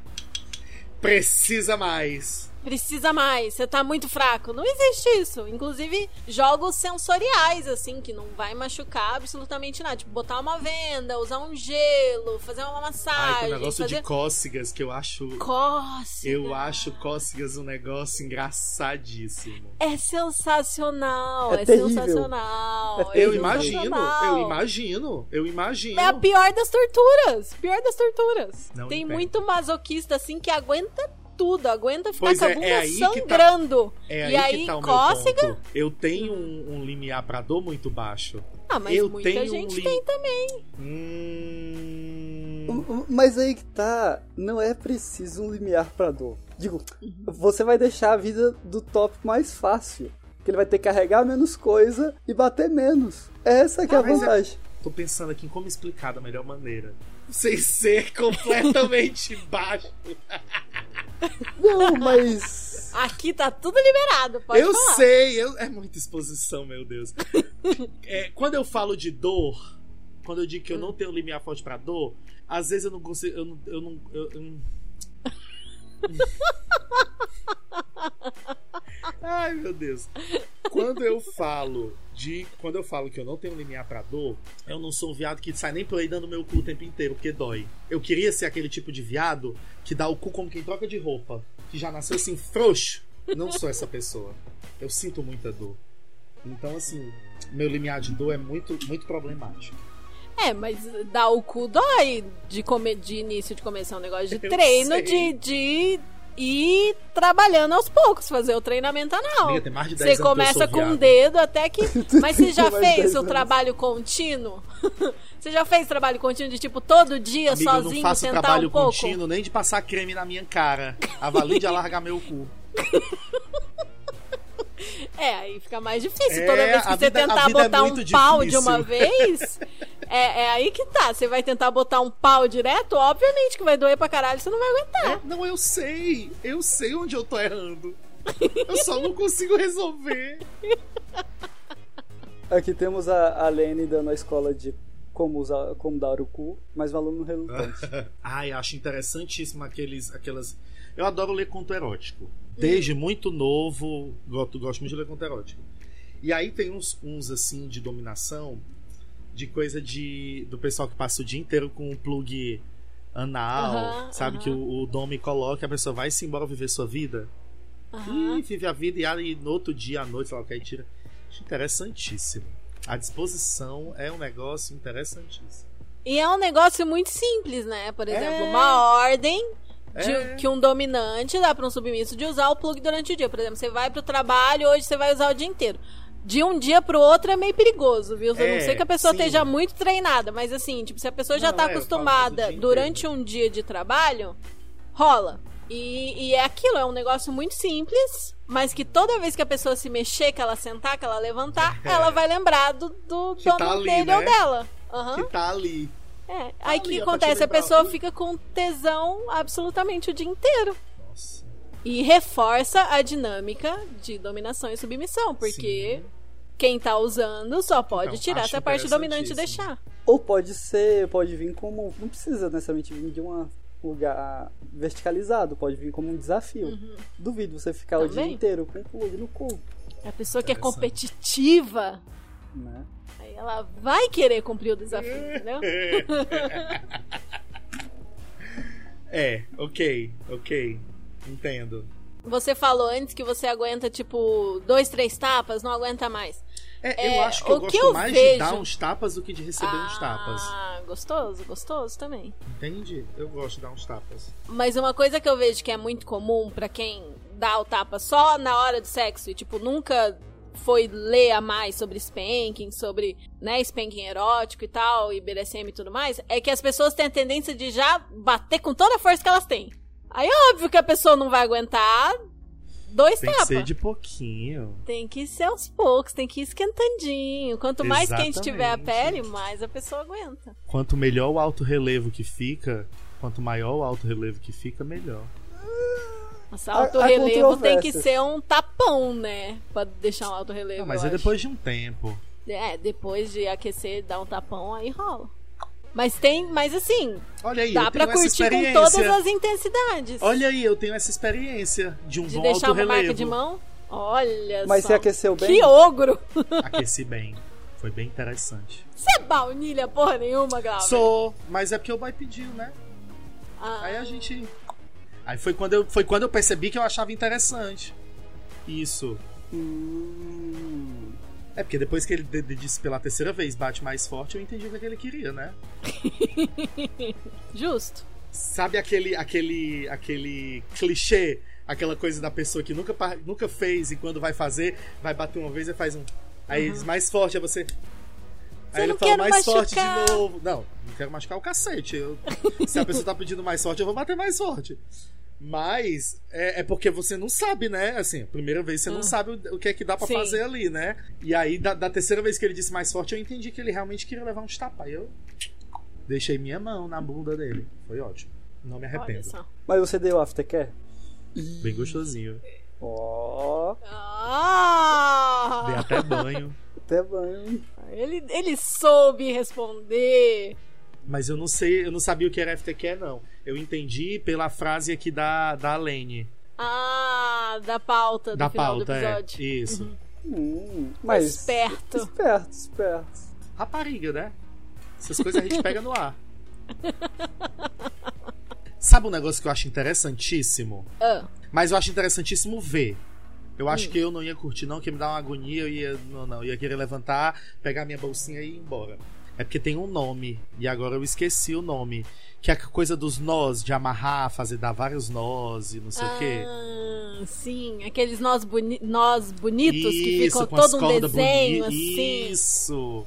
[SPEAKER 3] Precisa mais.
[SPEAKER 2] Precisa mais, você tá muito fraco. Não existe isso. Inclusive, jogos sensoriais, assim, que não vai machucar absolutamente nada. Tipo, botar uma venda, usar um gelo, fazer uma
[SPEAKER 3] Ai,
[SPEAKER 2] massagem.
[SPEAKER 3] tem um negócio
[SPEAKER 2] fazer...
[SPEAKER 3] de cócegas que eu acho.
[SPEAKER 2] Cócega.
[SPEAKER 3] Eu acho cócegas um negócio engraçadíssimo.
[SPEAKER 2] É sensacional,
[SPEAKER 4] É
[SPEAKER 2] é, sensacional.
[SPEAKER 4] É
[SPEAKER 2] é
[SPEAKER 3] Eu imagino, eu imagino, eu imagino.
[SPEAKER 2] É a pior das torturas. Pior das torturas.
[SPEAKER 3] Não
[SPEAKER 2] Tem
[SPEAKER 3] entendo.
[SPEAKER 2] muito masoquista assim que aguenta tudo, aguenta ficar
[SPEAKER 3] Pois
[SPEAKER 2] com a
[SPEAKER 3] é,
[SPEAKER 2] bunda
[SPEAKER 3] é aí que tá-
[SPEAKER 2] sangrando.
[SPEAKER 3] É
[SPEAKER 2] e
[SPEAKER 3] aí,
[SPEAKER 2] aí,
[SPEAKER 3] que tá o
[SPEAKER 2] cócega.
[SPEAKER 3] meu ponto. Eu tenho um, um limiar pra dor muito baixo.
[SPEAKER 2] Ah, mas
[SPEAKER 3] Eu
[SPEAKER 2] muita
[SPEAKER 3] tenho um
[SPEAKER 2] gente
[SPEAKER 3] li-
[SPEAKER 2] tem também.
[SPEAKER 3] Hum...
[SPEAKER 4] Mas aí que tá, não é preciso um limiar pra dor. Digo, você vai deixar a vida do top mais fácil. Que ele vai ter que carregar menos coisa e bater menos. Essa que é a
[SPEAKER 3] Ah, é-
[SPEAKER 4] vantagem.
[SPEAKER 3] Tô pensando aqui em como explicar da melhor maneira. Sem ser completamente baixo.
[SPEAKER 4] Não, mas.
[SPEAKER 2] Aqui tá tudo liberado, pode
[SPEAKER 3] eu
[SPEAKER 2] falar.
[SPEAKER 3] sei, eu- é muita exposição, meu Deus. É, quando eu falo de dor, quando eu digo que eu não tenho limiar forte pra dor, às vezes eu não consigo. Eu não. Eu não eu- eu- Ai, meu Deus. Quando eu falo de. Quando eu falo que eu não tenho limiar pra dor, eu não sou um viado que sai nem por aí dando meu cu o tempo inteiro, porque dói. Eu queria ser aquele tipo de viado que dá o cu como quem troca de roupa. Que já nasceu assim, frouxo. Não sou essa pessoa. Eu sinto muita dor. Então, assim, meu limiar de dor é muito, muito problemático.
[SPEAKER 2] É, mas dar o cu dói de, come... de início de começar um negócio de
[SPEAKER 3] Eu
[SPEAKER 2] treino,
[SPEAKER 3] sei.
[SPEAKER 2] de, de ir trabalhando aos poucos, fazer o treinamento anal.
[SPEAKER 3] Amiga, tem mais de 10
[SPEAKER 2] Você começa com um dedo até que. Mas você já fez
[SPEAKER 4] 10
[SPEAKER 2] o trabalho contínuo? Você já fez trabalho contínuo de tipo todo dia
[SPEAKER 3] Amiga, eu não
[SPEAKER 2] sozinho
[SPEAKER 3] faço
[SPEAKER 2] tentar
[SPEAKER 3] trabalho
[SPEAKER 2] um pouco?
[SPEAKER 3] contínuo nem de passar creme na minha cara. Avalie de alargar meu cu.
[SPEAKER 2] É, aí fica mais difícil.
[SPEAKER 3] É,
[SPEAKER 2] Toda vez que você
[SPEAKER 3] vida-
[SPEAKER 2] tentar
[SPEAKER 3] é
[SPEAKER 2] botar um
[SPEAKER 3] muito
[SPEAKER 2] pau de
[SPEAKER 3] difícil.
[SPEAKER 2] uma vez, é, é aí que tá. Você vai tentar botar um pau direto, obviamente que vai doer pra caralho, você não vai aguentar.
[SPEAKER 3] É, não, eu sei. Eu sei onde eu tô errando. Eu só não consigo resolver.
[SPEAKER 4] Aqui temos a, a Lene dando a escola de como, usar, como dar o cu, mas um aluno relutante.
[SPEAKER 3] Ai, acho interessantíssimo aqueles, aquelas. Eu adoro ler conto erótico. Desde muito novo, gosto, gosto muito de ler conto erótico. E aí tem uns, uns assim de dominação, de coisa de do pessoal que passa o dia inteiro com um plug anal,
[SPEAKER 2] Aham,
[SPEAKER 3] sabe?
[SPEAKER 2] aham.
[SPEAKER 3] Que o, o Domi coloca, a pessoa vai se embora viver sua vida.
[SPEAKER 2] Aham.
[SPEAKER 3] E vive a vida e aí no outro dia, à noite, sei lá o que aí tira. Acho interessantíssimo. A disposição é um negócio interessantíssimo.
[SPEAKER 2] E é um negócio muito simples, né? Por exemplo,
[SPEAKER 3] É.
[SPEAKER 2] uma ordem de-
[SPEAKER 3] É.
[SPEAKER 2] que um dominante dá para um submisso de usar o plug durante o dia. Por exemplo, você vai pro trabalho, hoje você vai usar o dia inteiro. De um dia pro outro é meio perigoso, viu? Eu
[SPEAKER 3] É,
[SPEAKER 2] não sei que a pessoa
[SPEAKER 3] sim.
[SPEAKER 2] esteja muito treinada, mas assim, tipo, se a pessoa já
[SPEAKER 3] Não,
[SPEAKER 2] tá
[SPEAKER 3] é,
[SPEAKER 2] acostumada durante um dia de trabalho, rola. E, e é aquilo, é um negócio muito simples, mas que toda vez que a pessoa se mexer, que ela sentar, que ela levantar,
[SPEAKER 3] É.
[SPEAKER 2] ela vai lembrar do, do
[SPEAKER 3] Que
[SPEAKER 2] dono
[SPEAKER 3] tá ali,
[SPEAKER 2] dele
[SPEAKER 3] né?
[SPEAKER 2] ou dela. Aham.
[SPEAKER 3] Que tá ali.
[SPEAKER 2] É, aí o que acontece? A pessoa fica com tesão absolutamente o dia inteiro.
[SPEAKER 3] Nossa.
[SPEAKER 2] E reforça a dinâmica de dominação e submissão, porque
[SPEAKER 3] Sim.
[SPEAKER 2] quem tá usando só pode
[SPEAKER 3] Então,
[SPEAKER 2] tirar essa parte dominante e deixar.
[SPEAKER 4] Ou pode ser, pode vir como. Não precisa necessariamente vir de um lugar verticalizado, pode vir como um desafio. Duvido você ficar o dia
[SPEAKER 2] Também.
[SPEAKER 4] inteiro com o plug no cu,
[SPEAKER 2] A pessoa que é competitiva,
[SPEAKER 4] né?
[SPEAKER 2] Ela vai querer cumprir o desafio, entendeu?
[SPEAKER 3] É, ok, ok. Entendo.
[SPEAKER 2] Você falou antes que você aguenta, tipo, dois, três tapas, não aguenta mais.
[SPEAKER 3] É,
[SPEAKER 2] É,
[SPEAKER 3] eu acho que eu
[SPEAKER 2] o que
[SPEAKER 3] gosto
[SPEAKER 2] eu
[SPEAKER 3] mais
[SPEAKER 2] vejo-
[SPEAKER 3] de dar uns tapas do que de receber uns tapas.
[SPEAKER 2] Ah, gostoso, gostoso também.
[SPEAKER 3] Entende? Eu gosto de dar uns tapas.
[SPEAKER 2] Mas uma coisa que eu vejo que é muito comum pra quem dá o tapa só na hora do sexo e, tipo, nunca foi ler a mais sobre spanking, sobre, né, spanking erótico e tal, e BDSM e tudo mais, é que as pessoas têm a tendência de já bater com toda a força que elas têm. Aí é óbvio que a pessoa não vai aguentar dois
[SPEAKER 3] Tem que
[SPEAKER 2] tapas.
[SPEAKER 3] ser de pouquinho.
[SPEAKER 2] Tem que ser aos poucos, tem que ir esquentandinho. Quanto mais quente tiver a
[SPEAKER 3] Exatamente.
[SPEAKER 2] pele, mais a pessoa aguenta.
[SPEAKER 3] Quanto melhor o alto relevo que fica, quanto maior o alto relevo que fica, melhor.
[SPEAKER 2] Nossa,
[SPEAKER 4] Há-
[SPEAKER 2] alto
[SPEAKER 4] há
[SPEAKER 2] relevo tem que ser um tapão, né? Pra deixar um alto relevo.
[SPEAKER 3] Não, mas
[SPEAKER 2] eu
[SPEAKER 3] é
[SPEAKER 2] acho.
[SPEAKER 3] depois de um tempo.
[SPEAKER 2] É, depois de aquecer, dar um tapão, aí rola. Mas tem, mas assim,
[SPEAKER 3] Olha aí,
[SPEAKER 2] dá
[SPEAKER 3] eu
[SPEAKER 2] pra
[SPEAKER 3] tenho essa
[SPEAKER 2] curtir com
[SPEAKER 3] experiência.
[SPEAKER 2] todas as intensidades.
[SPEAKER 3] Olha aí, eu tenho essa experiência de um
[SPEAKER 2] de
[SPEAKER 3] bom
[SPEAKER 2] deixar
[SPEAKER 3] alto
[SPEAKER 2] uma marca
[SPEAKER 3] relevo.
[SPEAKER 2] de mão. Olha
[SPEAKER 4] Mas
[SPEAKER 2] só.
[SPEAKER 4] você aqueceu bem?
[SPEAKER 2] Que ogro!
[SPEAKER 3] Aqueci bem. Foi bem interessante.
[SPEAKER 2] Você é baunilha porra nenhuma, Glauber.
[SPEAKER 3] Sou, mas é porque o boy pediu, né?
[SPEAKER 2] Ah,
[SPEAKER 3] Aí a gente. Aí foi quando eu, foi quando eu percebi que eu achava interessante. Isso.
[SPEAKER 4] Hum,
[SPEAKER 3] É porque depois que ele de- de- disse pela terceira vez bate mais forte, eu entendi o que, é ele queria, né?
[SPEAKER 2] Justo.
[SPEAKER 3] Sabe aquele aquele aquele clichê, aquela coisa da pessoa que nunca nunca fez e quando vai fazer, vai bater uma vez e faz um. Aí diz mais forte, você
[SPEAKER 2] Você
[SPEAKER 3] Aí ele
[SPEAKER 2] não
[SPEAKER 3] fala mais forte
[SPEAKER 2] machucar.
[SPEAKER 3] de novo. Não, não quero machucar o cacete. Eu- se a pessoa tá pedindo mais forte, eu vou bater mais forte. Mas é, é porque você não sabe, né? Assim, a primeira vez você não sabe o, o que é que dá pra
[SPEAKER 2] Sim.
[SPEAKER 3] fazer ali, né? E aí, da, da terceira vez que ele disse mais forte, eu entendi que ele realmente queria levar uns tapas. Aí eu deixei minha mão na bunda dele. Foi ótimo. Não me
[SPEAKER 2] Olha
[SPEAKER 3] arrependo.
[SPEAKER 2] só.
[SPEAKER 4] Mas você deu aftercare?
[SPEAKER 3] Bem gostosinho.
[SPEAKER 4] Ó,
[SPEAKER 2] Ah!
[SPEAKER 3] Dei até banho.
[SPEAKER 4] até banho.
[SPEAKER 2] Ele, ele soube responder.
[SPEAKER 3] Mas eu não sei, eu não sabia o que era FTQ, não. Eu entendi pela frase aqui da, da Lene.
[SPEAKER 2] Ah, da pauta do
[SPEAKER 3] Da
[SPEAKER 2] final
[SPEAKER 3] pauta,
[SPEAKER 2] do
[SPEAKER 3] é.
[SPEAKER 2] episódio.
[SPEAKER 3] Isso.
[SPEAKER 4] Hum, mas.
[SPEAKER 2] Esperto.
[SPEAKER 4] Esperto, esperto.
[SPEAKER 3] Rapariga, né? Essas coisas a gente pega no ar. Sabe um negócio que eu acho interessantíssimo?
[SPEAKER 2] Ah,
[SPEAKER 3] Mas eu acho interessantíssimo ver. Eu acho que eu não ia curtir, não, que ia me dar uma agonia, eu ia. Não, não, eu ia querer levantar, pegar minha bolsinha e ir embora. É porque tem um nome, e agora eu esqueci o nome. Que é a coisa dos nós, de amarrar, fazer, dar vários nós e não sei o quê.
[SPEAKER 2] ah, sim, aqueles nós, boni nós bonitos que ficam todo um desenho assim.
[SPEAKER 3] Isso!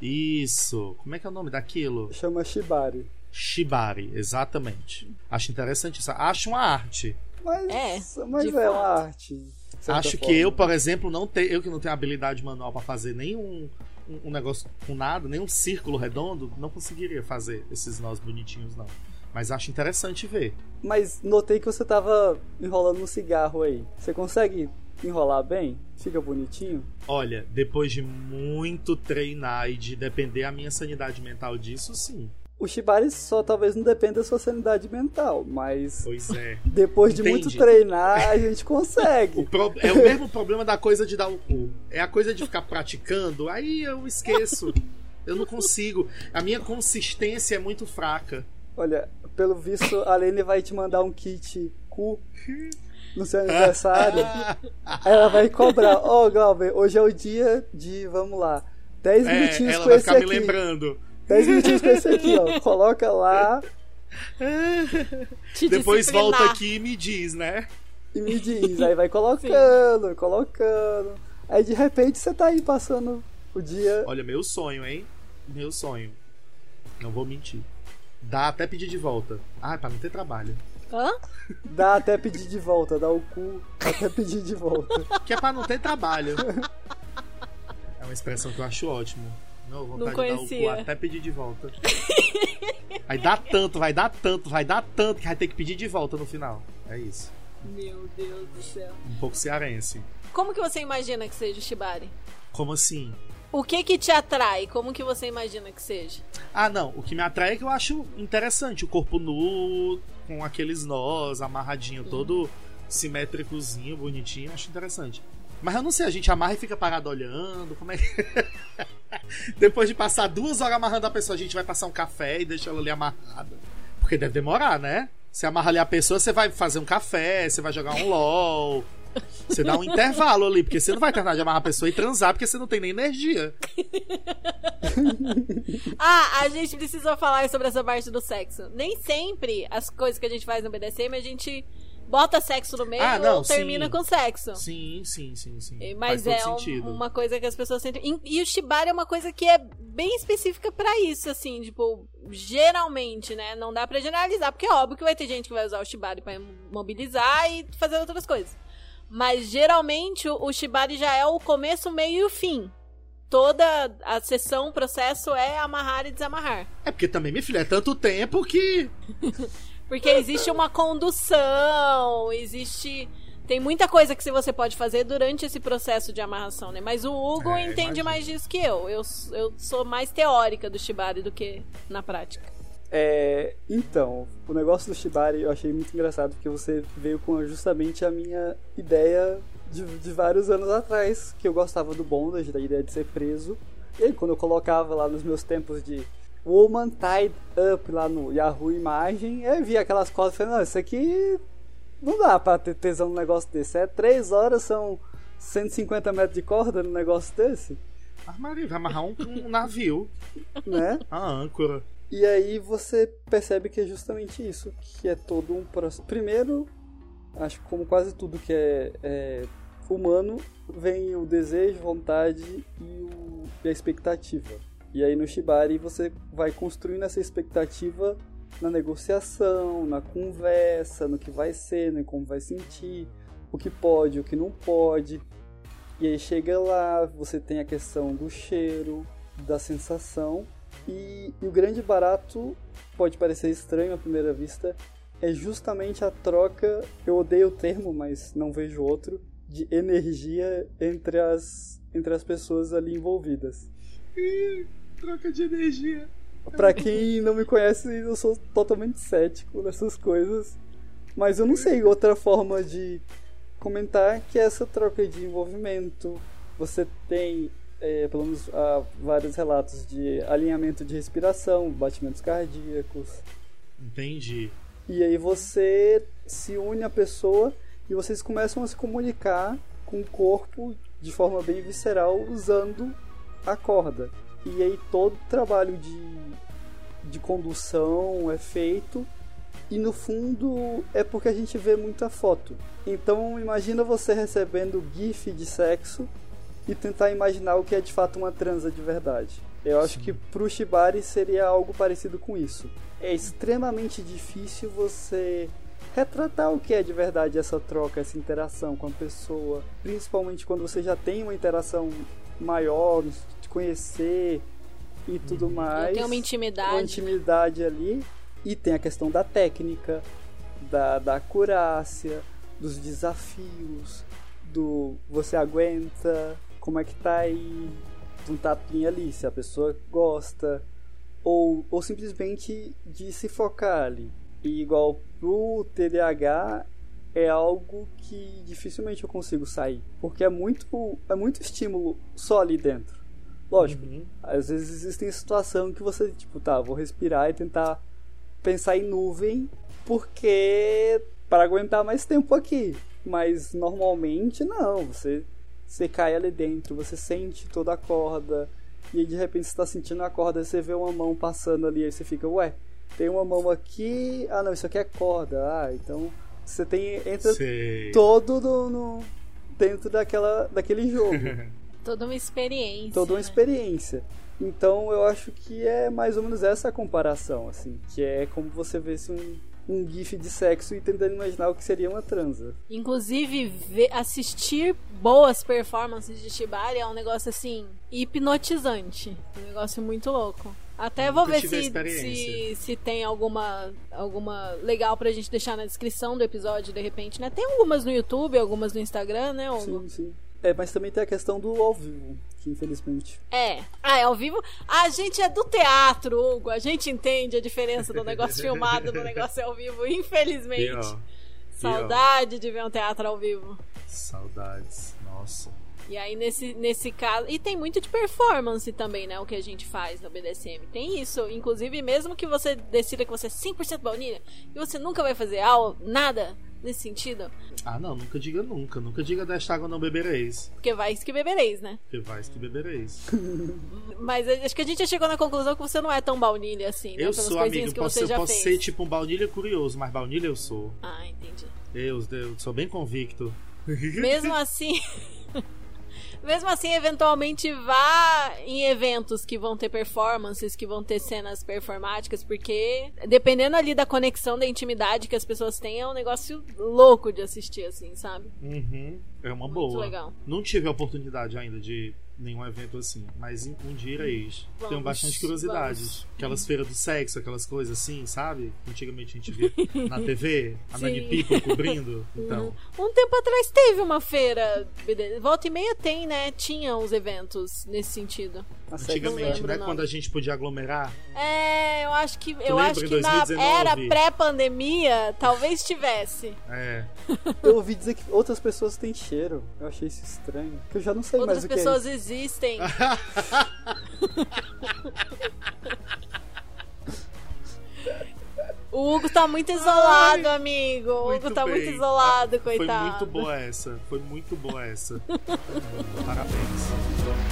[SPEAKER 3] Isso! Como é que é o nome daquilo?
[SPEAKER 4] Chama Shibari.
[SPEAKER 3] Shibari, exatamente. Acho interessante isso. Acho uma arte.
[SPEAKER 4] Mas
[SPEAKER 2] É,
[SPEAKER 4] mas é uma arte.
[SPEAKER 3] Acho que
[SPEAKER 4] forma.
[SPEAKER 3] eu, por exemplo, não tenho, eu que não tenho habilidade manual pra fazer nenhum um, um negócio com nada, nenhum círculo redondo, não conseguiria fazer esses nós bonitinhos, não. Mas acho interessante ver.
[SPEAKER 4] Mas notei que você tava enrolando um cigarro aí. Você consegue enrolar bem? Fica bonitinho?
[SPEAKER 3] Olha, depois de muito treinar e de depender a minha sanidade mental disso, sim.
[SPEAKER 4] O Shibari só talvez não dependa da sua sanidade mental, mas
[SPEAKER 3] Pois é.
[SPEAKER 4] depois de
[SPEAKER 3] Entendi.
[SPEAKER 4] muito treinar, a gente
[SPEAKER 3] O
[SPEAKER 4] consegue.
[SPEAKER 3] pro- É o mesmo problema da coisa de dar o cu. É a coisa de ficar praticando, aí eu esqueço. Eu não consigo. A minha consistência é muito fraca.
[SPEAKER 4] Olha, pelo visto, a Lene vai te mandar um kit cu no seu aniversário. Ela vai cobrar. Ó, oh, Glauber, hoje é o dia de, vamos lá, 10
[SPEAKER 3] É,
[SPEAKER 4] minutinhos
[SPEAKER 3] ela
[SPEAKER 4] com
[SPEAKER 3] vai
[SPEAKER 4] esse
[SPEAKER 3] ficar me
[SPEAKER 4] aqui.
[SPEAKER 3] lembrando.
[SPEAKER 4] 10 minutinhos com esse aqui, ó. Coloca lá
[SPEAKER 2] Te
[SPEAKER 3] Depois volta aqui e me diz, né?
[SPEAKER 4] e me diz. Aí vai colocando, colocando. Aí de repente você tá aí passando o dia.
[SPEAKER 3] Olha, meu sonho, hein? Meu sonho. Não vou mentir. Dá até pedir de volta. Ah, pra não ter trabalho.
[SPEAKER 2] Hã?
[SPEAKER 4] Dá até pedir de volta, dá o cu até pedir de volta.
[SPEAKER 3] Que é pra não ter trabalho. É uma expressão que eu acho ótimo. Não, vontade
[SPEAKER 2] Não
[SPEAKER 3] de dar o
[SPEAKER 2] conhecia.
[SPEAKER 3] cu até pedir de volta. Vai dar tanto, vai dar tanto, vai dar tanto que vai ter que pedir de volta no final. É isso.
[SPEAKER 2] Meu Deus do céu.
[SPEAKER 3] Um pouco cearense.
[SPEAKER 2] Como que você imagina que seja o Shibari?
[SPEAKER 3] Como assim?
[SPEAKER 2] O que que te atrai? Como que você imagina que seja?
[SPEAKER 3] Ah, não. O que me atrai é que eu acho interessante o corpo nu, com aqueles nós, amarradinho, todo simétricozinho, bonitinho. Acho interessante. Mas eu não sei, a gente amarra e fica parado olhando. Como é que. Depois de passar duas horas amarrando a pessoa, a gente vai passar um café e deixa ela ali amarrada. Porque deve demorar, né? Você amarra ali a pessoa, você vai fazer um café, você vai jogar um LOL. Você dá um intervalo ali, porque você não vai terminar de amarrar a pessoa e transar, porque você não tem nem energia.
[SPEAKER 2] Ah, a gente precisou falar sobre essa parte do sexo. Nem sempre as coisas que a gente faz no BDSM a gente bota sexo no meio
[SPEAKER 3] Ah, não,
[SPEAKER 2] ou termina
[SPEAKER 3] sim.
[SPEAKER 2] com sexo.
[SPEAKER 3] Sim, sim, sim, sim.
[SPEAKER 2] Mas
[SPEAKER 3] Faz
[SPEAKER 2] é um- uma coisa que as pessoas sentem. E- o Shibari é uma coisa que é bem específica pra isso, assim, tipo, geralmente, né? Não dá pra generalizar, porque é óbvio que vai ter gente que vai usar o Shibari pra mobilizar e fazer outras coisas. Mas geralmente o, o Shibari já é o começo, meio e o fim. Toda a sessão, o processo é amarrar e desamarrar.
[SPEAKER 3] É porque também, minha filha, é tanto tempo que.
[SPEAKER 2] Porque existe uma condução, existe. Tem muita coisa que você pode fazer durante esse processo de amarração, né? Mas o Hugo
[SPEAKER 3] É,
[SPEAKER 2] entende
[SPEAKER 3] imagino.
[SPEAKER 2] mais disso que eu. eu. Eu sou mais teórica do Shibari do que na prática.
[SPEAKER 4] É, então, o negócio do Shibari eu achei muito engraçado porque você veio com justamente a minha ideia de, de vários anos atrás, que eu gostava do bondage, da ideia de ser preso. E aí, quando eu colocava lá nos meus tempos de Woman Tied Up lá no Yahoo Imagem, eu via aquelas coisas e falei, não, isso aqui não dá pra ter tesão num negócio desse. É três horas, são 150 metros de corda num negócio desse,
[SPEAKER 3] Ah, Maria, vai amarrar um, um navio.
[SPEAKER 4] né?
[SPEAKER 3] A âncora.
[SPEAKER 4] E aí você percebe que é justamente isso, que é todo um processo. Primeiro, acho que como quase tudo que é, é humano, vem o desejo, vontade e, o- e a expectativa. E aí no Shibari você vai construindo essa expectativa na negociação, na conversa, no que vai ser, no como vai sentir, o que pode, o que não pode. E aí chega lá, você tem a questão do cheiro, da sensação e, e o grande barato pode parecer estranho à primeira vista, é justamente a troca, eu odeio o termo, mas não vejo outro, de energia entre as, entre as pessoas ali envolvidas.
[SPEAKER 3] Troca de energia.
[SPEAKER 4] Pra quem não me conhece, eu sou totalmente cético nessas coisas, mas eu não sei outra forma de comentar que é essa troca de envolvimento. Você tem, é, pelo menos, há vários relatos de alinhamento de respiração, batimentos cardíacos,
[SPEAKER 3] Entendi.
[SPEAKER 4] e aí você se une à pessoa e vocês começam a se comunicar com o corpo de forma bem visceral usando a corda. E aí todo o trabalho de, de condução é feito e no fundo é porque a gente vê muita foto. Então imagina você recebendo GIF de sexo e tentar imaginar o que é de fato uma transa de verdade. Eu acho que pro Shibari seria algo parecido com isso. É extremamente difícil você retratar o que é de verdade essa troca, essa interação com a pessoa, principalmente quando você já tem uma interação maior, de conhecer e tudo mais.
[SPEAKER 2] Tem uma intimidade.
[SPEAKER 4] Uma intimidade ali. E tem a questão da técnica, da, da acurácia, dos desafios, do você aguenta, como é que tá aí, de um tapinha ali, se a pessoa gosta, ou, ou simplesmente de se focar ali. E igual pro TDAH é algo que dificilmente eu consigo sair, porque é muito, é muito estímulo só ali dentro. Lógico,
[SPEAKER 3] Uhum.
[SPEAKER 4] às vezes existem situações que você, tipo, tá, vou respirar e tentar pensar em nuvem porque para aguentar mais tempo aqui. Mas normalmente não, você você cai ali dentro, você sente toda a corda e aí de repente você tá sentindo a corda, você vê uma mão passando ali, aí você fica, ué, tem uma mão aqui, ah não, isso aqui é corda, ah, então você tem entra
[SPEAKER 3] Sei.
[SPEAKER 4] todo no, no- dentro daquela daquele jogo.
[SPEAKER 2] Toda uma experiência.
[SPEAKER 4] toda uma
[SPEAKER 2] né?
[SPEAKER 4] experiência. Então eu acho que é mais ou menos essa a comparação, assim, que é como você vê um, um gif de sexo e tentando imaginar o que seria uma transa.
[SPEAKER 2] Inclusive, ver- assistir boas performances de Shibari é um negócio assim, hipnotizante. Um negócio muito louco. Até vou ver se, se, se tem alguma, alguma legal pra gente deixar na descrição do episódio, de repente, né? Tem algumas no YouTube, algumas no Instagram, né, Hugo?
[SPEAKER 4] Sim, sim. É, mas também tem a questão do ao vivo, que infelizmente.
[SPEAKER 2] É. Ah, é ao vivo? A gente é do teatro, Hugo. A gente entende a diferença do negócio filmado no negócio ao vivo, infelizmente.
[SPEAKER 3] Pior.
[SPEAKER 2] Saudade de ver um teatro ao vivo.
[SPEAKER 3] Saudades. Nossa.
[SPEAKER 2] E aí, nesse, nesse caso. E tem muito de performance também, né? O que a gente faz no BDSM. Tem isso. Inclusive, mesmo que você decida que você é 100% baunilha e você nunca vai fazer aula, nada nesse sentido,
[SPEAKER 3] Ah, não, nunca diga nunca. Nunca diga desta água não bebereis.
[SPEAKER 2] porque vai que bebereis, né?
[SPEAKER 3] Porque vais que bebereis.
[SPEAKER 2] Mas acho que a gente já chegou na conclusão que você não é tão baunilha assim, né?
[SPEAKER 3] eu
[SPEAKER 2] Pelas
[SPEAKER 3] sou, amigo.
[SPEAKER 2] que
[SPEAKER 3] Posso,
[SPEAKER 2] você
[SPEAKER 3] eu posso
[SPEAKER 2] fez.
[SPEAKER 3] ser tipo um baunilha curioso, mas baunilha eu sou.
[SPEAKER 2] Ah, entendi.
[SPEAKER 3] Eu, eu sou bem convicto.
[SPEAKER 2] Mesmo assim. Mesmo assim, eventualmente vá em eventos que vão ter performances, que vão ter cenas performáticas, porque dependendo ali da conexão, da intimidade que as pessoas têm, é um negócio louco de assistir, assim, sabe?
[SPEAKER 3] Uhum. É uma
[SPEAKER 2] Muito
[SPEAKER 3] boa.
[SPEAKER 2] legal.
[SPEAKER 3] Não tive a oportunidade ainda de nenhum evento assim, mas um dia irei. Tenho bastante curiosidades.
[SPEAKER 2] vamos.
[SPEAKER 3] Aquelas feiras do sexo, aquelas coisas assim, sabe? Antigamente a gente via na TV, a
[SPEAKER 2] Sim.
[SPEAKER 3] Nani People cobrindo. Então,
[SPEAKER 2] Um tempo atrás teve uma feira. Volta e meia tem, né? Tinha uns eventos nesse sentido.
[SPEAKER 4] Sexo
[SPEAKER 3] antigamente,
[SPEAKER 2] lembro
[SPEAKER 3] né? Quando a gente podia aglomerar.
[SPEAKER 2] É, eu acho que eu acho que na
[SPEAKER 3] 2019?
[SPEAKER 2] era pré-pandemia talvez tivesse.
[SPEAKER 3] É.
[SPEAKER 4] Eu ouvi dizer que outras pessoas têm cheiro. Eu achei isso estranho. Que eu já não sei
[SPEAKER 2] Outras
[SPEAKER 4] mais o que
[SPEAKER 2] pessoas
[SPEAKER 4] é.
[SPEAKER 2] existem. O Hugo tá muito isolado, amigo. O Hugo
[SPEAKER 3] Muito
[SPEAKER 2] tá muito
[SPEAKER 3] bem.
[SPEAKER 2] isolado,
[SPEAKER 3] Foi
[SPEAKER 2] coitado.
[SPEAKER 3] muito boa essa. Foi muito boa essa. Parabéns.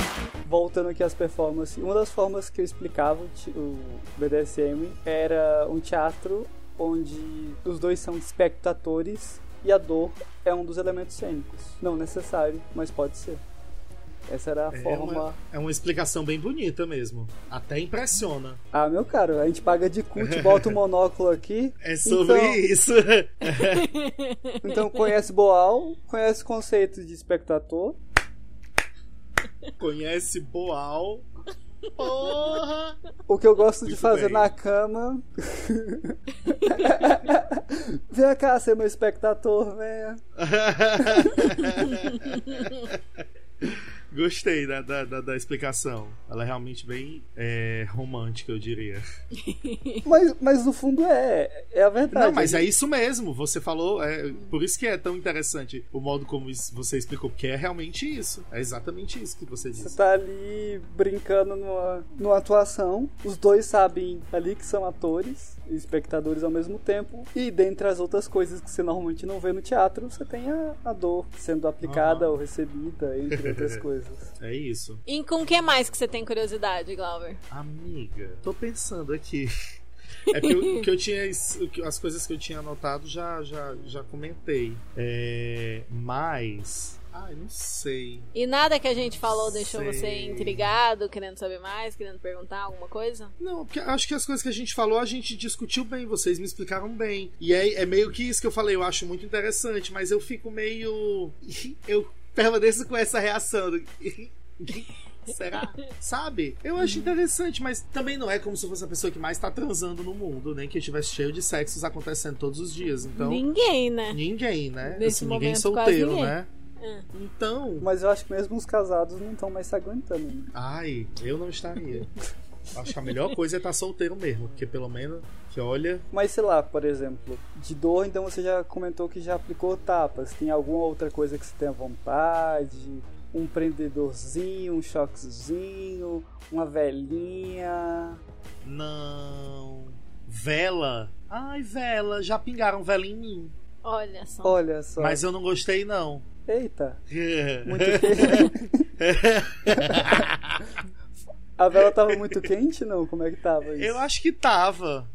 [SPEAKER 4] Voltando aqui às performances, uma das formas que eu explicava o BDSM era um teatro onde os dois são espectadores e a dor é um dos elementos cênicos. Não necessário, mas pode ser. Essa era a
[SPEAKER 3] É
[SPEAKER 4] forma.
[SPEAKER 3] uma, é uma explicação bem bonita mesmo. Até impressiona.
[SPEAKER 4] Ah, meu caro, a gente paga de cult, bota o monóculo aqui.
[SPEAKER 3] É sobre
[SPEAKER 4] Então-
[SPEAKER 3] isso.
[SPEAKER 4] Então conhece Boal, conhece o conceito de espectador.
[SPEAKER 3] Conhece Boal. Porra!
[SPEAKER 4] O que eu gosto de
[SPEAKER 3] Muito
[SPEAKER 4] fazer
[SPEAKER 3] bem.
[SPEAKER 4] na cama. Vem cá ser meu espectador, venha.
[SPEAKER 3] Gostei da, da, da- da explicação. Ela é realmente bem é, romântica, eu diria.
[SPEAKER 4] Mas, mas no fundo é, é a verdade.
[SPEAKER 3] Não, mas é isso mesmo. Você falou. é, por isso que é tão interessante o modo como isso- você explicou, porque é realmente isso. É exatamente isso que você
[SPEAKER 4] Você
[SPEAKER 3] disse.
[SPEAKER 4] tá ali brincando numa, numa atuação, os dois sabem ali que são atores espectadores ao mesmo tempo, e dentre as outras coisas que você normalmente não vê no teatro, você tem a, a dor sendo aplicada
[SPEAKER 3] Aham.
[SPEAKER 4] ou recebida, entre outras coisas.
[SPEAKER 3] É isso.
[SPEAKER 2] E com o que mais que você tem curiosidade, Glauber?
[SPEAKER 3] Amiga, tô pensando aqui. É porque eu- o que eu tinha. que- As coisas que eu tinha anotado já, já, já comentei. É, mas. Ai, não sei.
[SPEAKER 2] E nada que a gente falou deixou
[SPEAKER 3] Sei.
[SPEAKER 2] você intrigado, querendo saber mais, querendo perguntar alguma coisa?
[SPEAKER 3] Não, porque acho que as coisas que a gente falou, a gente discutiu bem, vocês me explicaram bem. E é, é meio que isso que eu falei, eu acho muito interessante, mas eu fico meio. Eu permaneço com essa reação. do- Será? Sabe? Eu acho interessante, mas também não é como se fosse a pessoa que mais tá transando no mundo, nem que estivesse cheio de sexos acontecendo todos os dias. Então.
[SPEAKER 2] Ninguém, né?
[SPEAKER 3] Ninguém, né?
[SPEAKER 2] Nesse
[SPEAKER 3] Assim, ninguém
[SPEAKER 2] momento,
[SPEAKER 3] solteiro,
[SPEAKER 2] quase ninguém.
[SPEAKER 3] né?
[SPEAKER 2] É.
[SPEAKER 3] Então.
[SPEAKER 4] Mas eu acho que mesmo os casados não estão mais se aguentando. né?
[SPEAKER 3] Ai, eu não estaria. Acho que a melhor coisa é estar solteiro mesmo, porque pelo menos, que olha,
[SPEAKER 4] Mas sei lá, por exemplo, de dor, então você já comentou que já aplicou tapas. Tem alguma outra coisa que você tenha vontade? Um prendedorzinho, um choquezinho, uma velhinha.
[SPEAKER 3] não. Vela. Ai, vela. Já pingaram vela em mim.
[SPEAKER 2] Olha só.
[SPEAKER 4] Olha só.
[SPEAKER 3] Mas eu não gostei, não.
[SPEAKER 4] Eita. Muito quente. A vela tava muito quente, não? Como é que tava isso?
[SPEAKER 3] Eu acho que tava.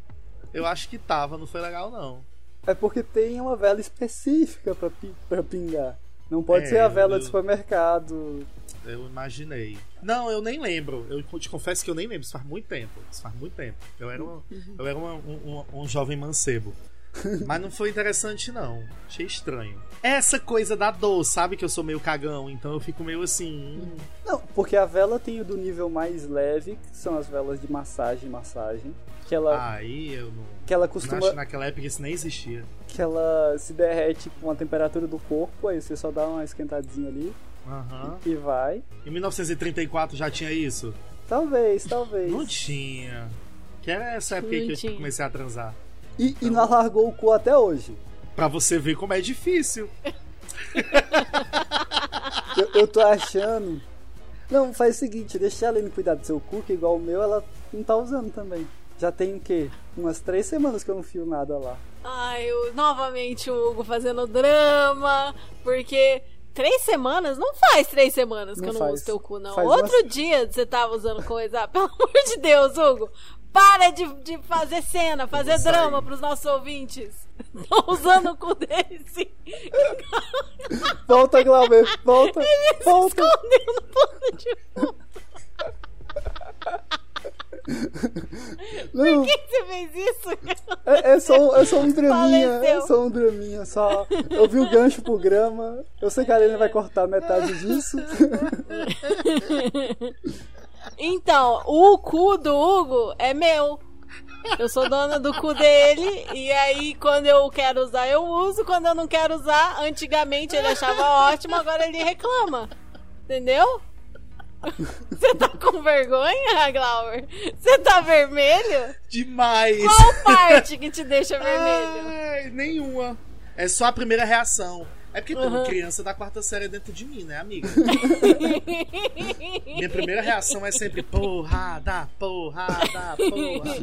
[SPEAKER 3] Eu acho que tava, não foi legal, não.
[SPEAKER 4] É porque tem uma vela específica pra, pra pingar. Não pode
[SPEAKER 3] É,
[SPEAKER 4] ser a vela
[SPEAKER 3] eu-
[SPEAKER 4] de supermercado.
[SPEAKER 3] Eu imaginei. Não, eu nem lembro. Eu te confesso que eu nem lembro. Isso faz muito tempo. Isso faz muito tempo. Eu era, um, eu era uma- um, um- um jovem mancebo. Mas não foi interessante, não. Achei estranho. Essa coisa da dor, sabe? Que eu sou meio cagão, então eu fico meio assim. hum,
[SPEAKER 4] Não, porque a vela tem o do nível mais leve, que são as velas de massagem, massagem. Que ela,
[SPEAKER 3] Aí eu não.
[SPEAKER 4] que ela costuma.
[SPEAKER 3] acho que naquela época isso nem existia.
[SPEAKER 4] Que ela se derrete com a temperatura do corpo, aí você só dá uma esquentadinha ali
[SPEAKER 3] Aham.
[SPEAKER 4] e vai.
[SPEAKER 3] Em 1934 já tinha isso?
[SPEAKER 4] Talvez, talvez.
[SPEAKER 3] Não tinha. Que era essa época
[SPEAKER 2] Não
[SPEAKER 3] que eu
[SPEAKER 2] tinha.
[SPEAKER 3] comecei a transar.
[SPEAKER 4] E, e não largou o cu até hoje.
[SPEAKER 3] Pra você ver como é difícil.
[SPEAKER 4] Eu, eu tô achando. Não, faz o seguinte, deixa a Aline cuidar do seu cu, que igual o meu, ela não tá usando também. Já tem o quê? Umas três semanas que eu não fio nada lá.
[SPEAKER 2] Ai, o- novamente o Hugo fazendo drama, porque três semanas? Não faz três semanas que
[SPEAKER 4] Não
[SPEAKER 2] eu não
[SPEAKER 4] faz.
[SPEAKER 2] uso teu cu, não.
[SPEAKER 4] Faz
[SPEAKER 2] Outro
[SPEAKER 4] umas-
[SPEAKER 2] dia você tava usando coisa. Ah, pelo amor de Deus, Hugo! Para de, de fazer cena, fazer drama pros nossos ouvintes. Tô usando o cu dele, sim.
[SPEAKER 4] Volta, Glauber, volta, volta.
[SPEAKER 2] Escondeu no plano de.
[SPEAKER 4] Não,
[SPEAKER 2] Por que você fez isso?
[SPEAKER 4] é, é só, é só um draminha, é
[SPEAKER 2] Faleceu.
[SPEAKER 4] só um draminha, só. Eu vi o gancho pro grama, eu sei que a Aline vai cortar metade disso.
[SPEAKER 2] Então, o cu do Hugo é meu. Eu sou dona do cu dele e aí quando eu quero usar eu uso, quando eu não quero usar, antigamente ele achava ótimo, agora ele reclama. Entendeu? Você tá com vergonha, Glauber? Você tá vermelho?
[SPEAKER 3] Demais!
[SPEAKER 2] Qual parte que te deixa vermelho?
[SPEAKER 3] Ai, nenhuma. É só a primeira reação. É porque tem uma
[SPEAKER 2] Uhum.
[SPEAKER 3] criança da quarta série dentro de mim, né, amiga? Minha primeira reação é sempre porrada, porrada, porra.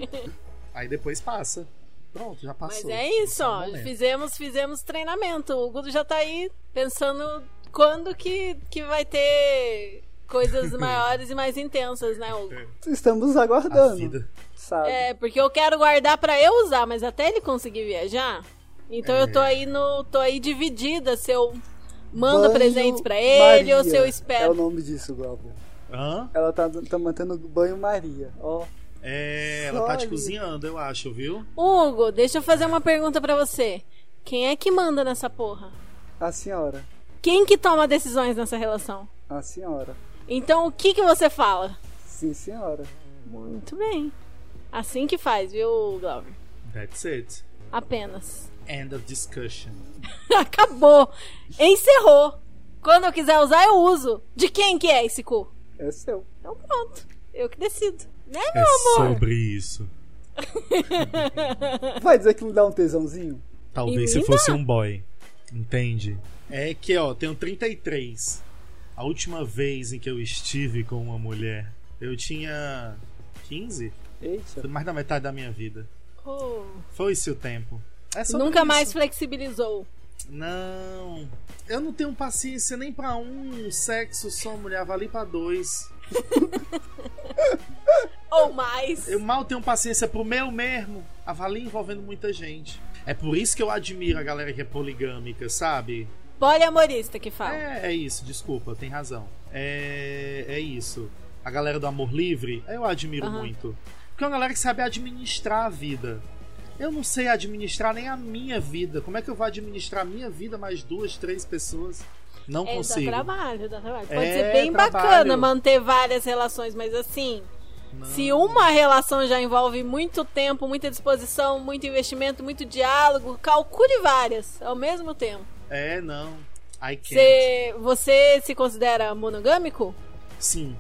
[SPEAKER 3] Aí depois passa. Pronto, já
[SPEAKER 2] Mas
[SPEAKER 3] passou.
[SPEAKER 2] é isso,
[SPEAKER 3] Tá um
[SPEAKER 2] ó.
[SPEAKER 3] momento.
[SPEAKER 2] Fizemos, fizemos treinamento. O Hugo já tá aí pensando quando que, que vai ter coisas maiores e mais intensas, né, Hugo?
[SPEAKER 4] Estamos
[SPEAKER 3] A
[SPEAKER 4] aguardando,
[SPEAKER 3] vida.
[SPEAKER 4] sabe?
[SPEAKER 2] É, porque eu quero guardar pra eu usar, mas até ele conseguir viajar. Então eu tô
[SPEAKER 3] É.
[SPEAKER 2] aí no. tô aí dividida se eu mando
[SPEAKER 4] Banho
[SPEAKER 2] presentes pra ele ou se eu
[SPEAKER 4] Maria É o
[SPEAKER 2] espero.
[SPEAKER 4] nome disso, Glauber.
[SPEAKER 3] Hã?
[SPEAKER 4] Ela tá, tá mantendo banho Maria, ó.
[SPEAKER 3] É, ela tá te cozinhando, eu acho, viu?
[SPEAKER 2] Hugo, deixa eu fazer uma pergunta pra você. Quem é que manda nessa porra?
[SPEAKER 4] A senhora,
[SPEAKER 2] Quem que toma decisões nessa relação?
[SPEAKER 4] a senhora.
[SPEAKER 2] Então o que que você fala?
[SPEAKER 4] Sim, senhora.
[SPEAKER 2] Muito bem. Assim que faz, viu, Glauber?
[SPEAKER 3] That's it.
[SPEAKER 2] Apenas.
[SPEAKER 3] End of discussion.
[SPEAKER 2] Acabou. Encerrou. Quando eu quiser usar, eu uso. De quem que é esse cu?
[SPEAKER 4] É seu.
[SPEAKER 2] Então pronto. Eu que decido. Né,
[SPEAKER 3] É
[SPEAKER 2] meu amor?
[SPEAKER 3] sobre isso.
[SPEAKER 4] Vai dizer que não dá um tesãozinho?
[SPEAKER 3] Talvez
[SPEAKER 2] E
[SPEAKER 3] se fosse um boy. Entende? É que, ó, tenho 33. A última vez em que eu estive com uma mulher, eu tinha 15?
[SPEAKER 4] Eita.
[SPEAKER 3] Foi mais da metade da minha vida.
[SPEAKER 2] Oh.
[SPEAKER 3] Foi-se o tempo. É sobre
[SPEAKER 2] Nunca
[SPEAKER 3] isso.
[SPEAKER 2] mais flexibilizou.
[SPEAKER 3] Não. Eu não tenho paciência nem pra um sexo só, mulher. Vale pra dois.
[SPEAKER 2] Ou mais.
[SPEAKER 3] Eu mal tenho paciência pro meu mesmo. Avalie envolvendo muita gente. É por isso que eu admiro a galera que é poligâmica, sabe?
[SPEAKER 2] Poliamorista que fala.
[SPEAKER 3] É, é isso, desculpa, tem razão. É, é isso. A galera do amor livre, eu admiro
[SPEAKER 2] Aham.
[SPEAKER 3] muito. Porque é uma galera que sabe administrar a vida. Eu não sei administrar nem a minha vida. Como é que eu vou administrar a minha vida mais duas, três pessoas? Não
[SPEAKER 2] É, dá
[SPEAKER 3] consigo.
[SPEAKER 2] trabalho, dá trabalho. Pode
[SPEAKER 3] É,
[SPEAKER 2] ser bem
[SPEAKER 3] trabalho.
[SPEAKER 2] bacana manter várias relações, mas assim,
[SPEAKER 3] Não.
[SPEAKER 2] se uma relação já envolve muito tempo, muita disposição, muito investimento, muito diálogo, calcule várias ao mesmo tempo.
[SPEAKER 3] É, não. I can't.
[SPEAKER 2] Você, você se considera monogâmico?
[SPEAKER 3] Sim.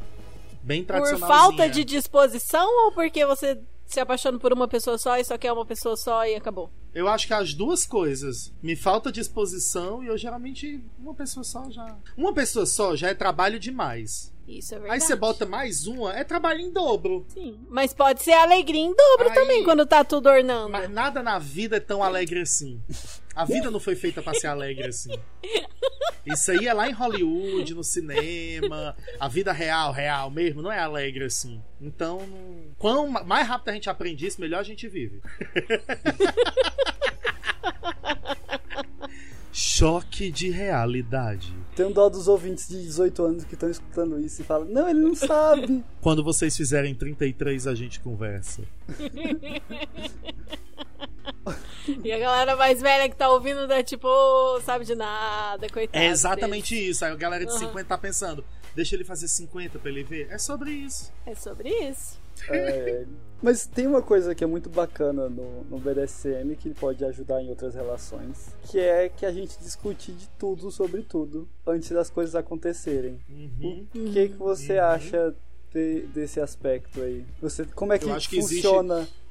[SPEAKER 3] Bem
[SPEAKER 2] Por
[SPEAKER 3] tradicional.
[SPEAKER 2] falta de disposição ou porque você se apaixona por uma pessoa só e só quer uma pessoa só e acabou.
[SPEAKER 3] Eu acho que as duas coisas. Me falta disposição e eu geralmente uma pessoa só já. Uma pessoa só já é trabalho demais.
[SPEAKER 2] Isso é verdade.
[SPEAKER 3] Aí você bota mais uma, é trabalho em dobro.
[SPEAKER 2] Sim. Mas pode ser alegria em dobro
[SPEAKER 3] Aí-
[SPEAKER 2] também quando tá tudo ornando.
[SPEAKER 3] Mas nada na vida é tão alegre assim. A vida não foi feita pra ser alegre assim. Isso aí é lá em Hollywood, no cinema. A vida real, real mesmo, não é alegre assim. Então, quanto ma- mais rápido a gente aprende isso, melhor a gente vive. Choque de realidade.
[SPEAKER 4] Tem um dó dos ouvintes de 18 anos que estão escutando isso e falam: Não, ele não sabe.
[SPEAKER 3] Quando vocês fizerem 33, a gente conversa.
[SPEAKER 2] E a galera mais velha que tá ouvindo tá tipo, "Ô, sabe de nada, coitado.
[SPEAKER 3] É exatamente isso. Aí a galera de
[SPEAKER 2] Aham.
[SPEAKER 3] 50 tá pensando, deixa ele fazer 50 pra ele ver. É sobre isso.
[SPEAKER 2] É sobre isso.
[SPEAKER 4] É, mas tem uma coisa que é muito bacana no, no BDSM que pode ajudar em outras relações, que é que a gente discute de tudo sobre tudo antes das coisas acontecerem.
[SPEAKER 3] Uhum.
[SPEAKER 4] O que, que você acha de- desse aspecto aí? Você, como é que,
[SPEAKER 3] Eu acho que
[SPEAKER 4] funciona?
[SPEAKER 3] Existe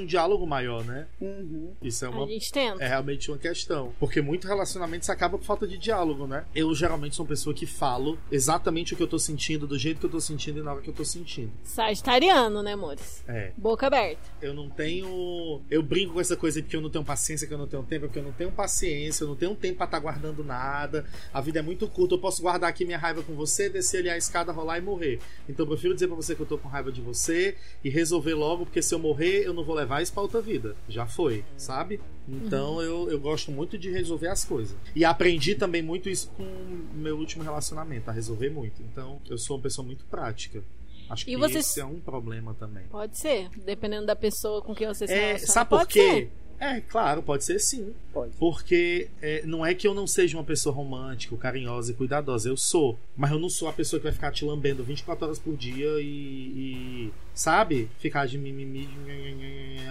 [SPEAKER 3] um diálogo maior, né?
[SPEAKER 4] Uhum.
[SPEAKER 3] Isso é
[SPEAKER 2] A
[SPEAKER 3] uma
[SPEAKER 2] gente tenta.
[SPEAKER 3] É realmente uma questão. Porque muito relacionamento se acaba por falta de diálogo, né? Eu geralmente sou uma pessoa que falo exatamente o que eu tô sentindo, do jeito que eu tô sentindo e na hora que eu tô sentindo.
[SPEAKER 2] Sagitariano, né, amores?
[SPEAKER 3] É.
[SPEAKER 2] Boca aberta.
[SPEAKER 3] Eu não tenho. Eu brinco com essa coisa porque eu não tenho paciência, que eu não tenho tempo, porque eu não tenho paciência, eu não tenho tempo pra estar guardando nada. A vida é muito curta. Eu posso guardar aqui minha raiva com você, descer ali a escada, rolar e morrer. Então eu prefiro dizer pra você que eu tô com raiva de você e resolver logo, porque se eu morrer, eu não vou levar isso pra outra vida. Já foi, sabe? Então eu, eu gosto muito de resolver as coisas. E aprendi também muito isso com o meu último relacionamento, a resolver muito. Então eu sou uma pessoa muito prática. Acho
[SPEAKER 2] E
[SPEAKER 3] que
[SPEAKER 2] você-
[SPEAKER 3] esse é um problema também.
[SPEAKER 2] Pode ser. Dependendo da pessoa com quem você se
[SPEAKER 3] É,
[SPEAKER 2] relaciona.
[SPEAKER 3] sabe por quê?
[SPEAKER 2] ser.
[SPEAKER 3] É, claro, pode ser sim.
[SPEAKER 4] Pode.
[SPEAKER 3] Porque é, não é que eu não seja uma pessoa romântica, carinhosa e cuidadosa. Eu sou. Mas eu não sou a pessoa que vai ficar te lambendo 24 horas por dia e. e, sabe? Ficar de mimimi.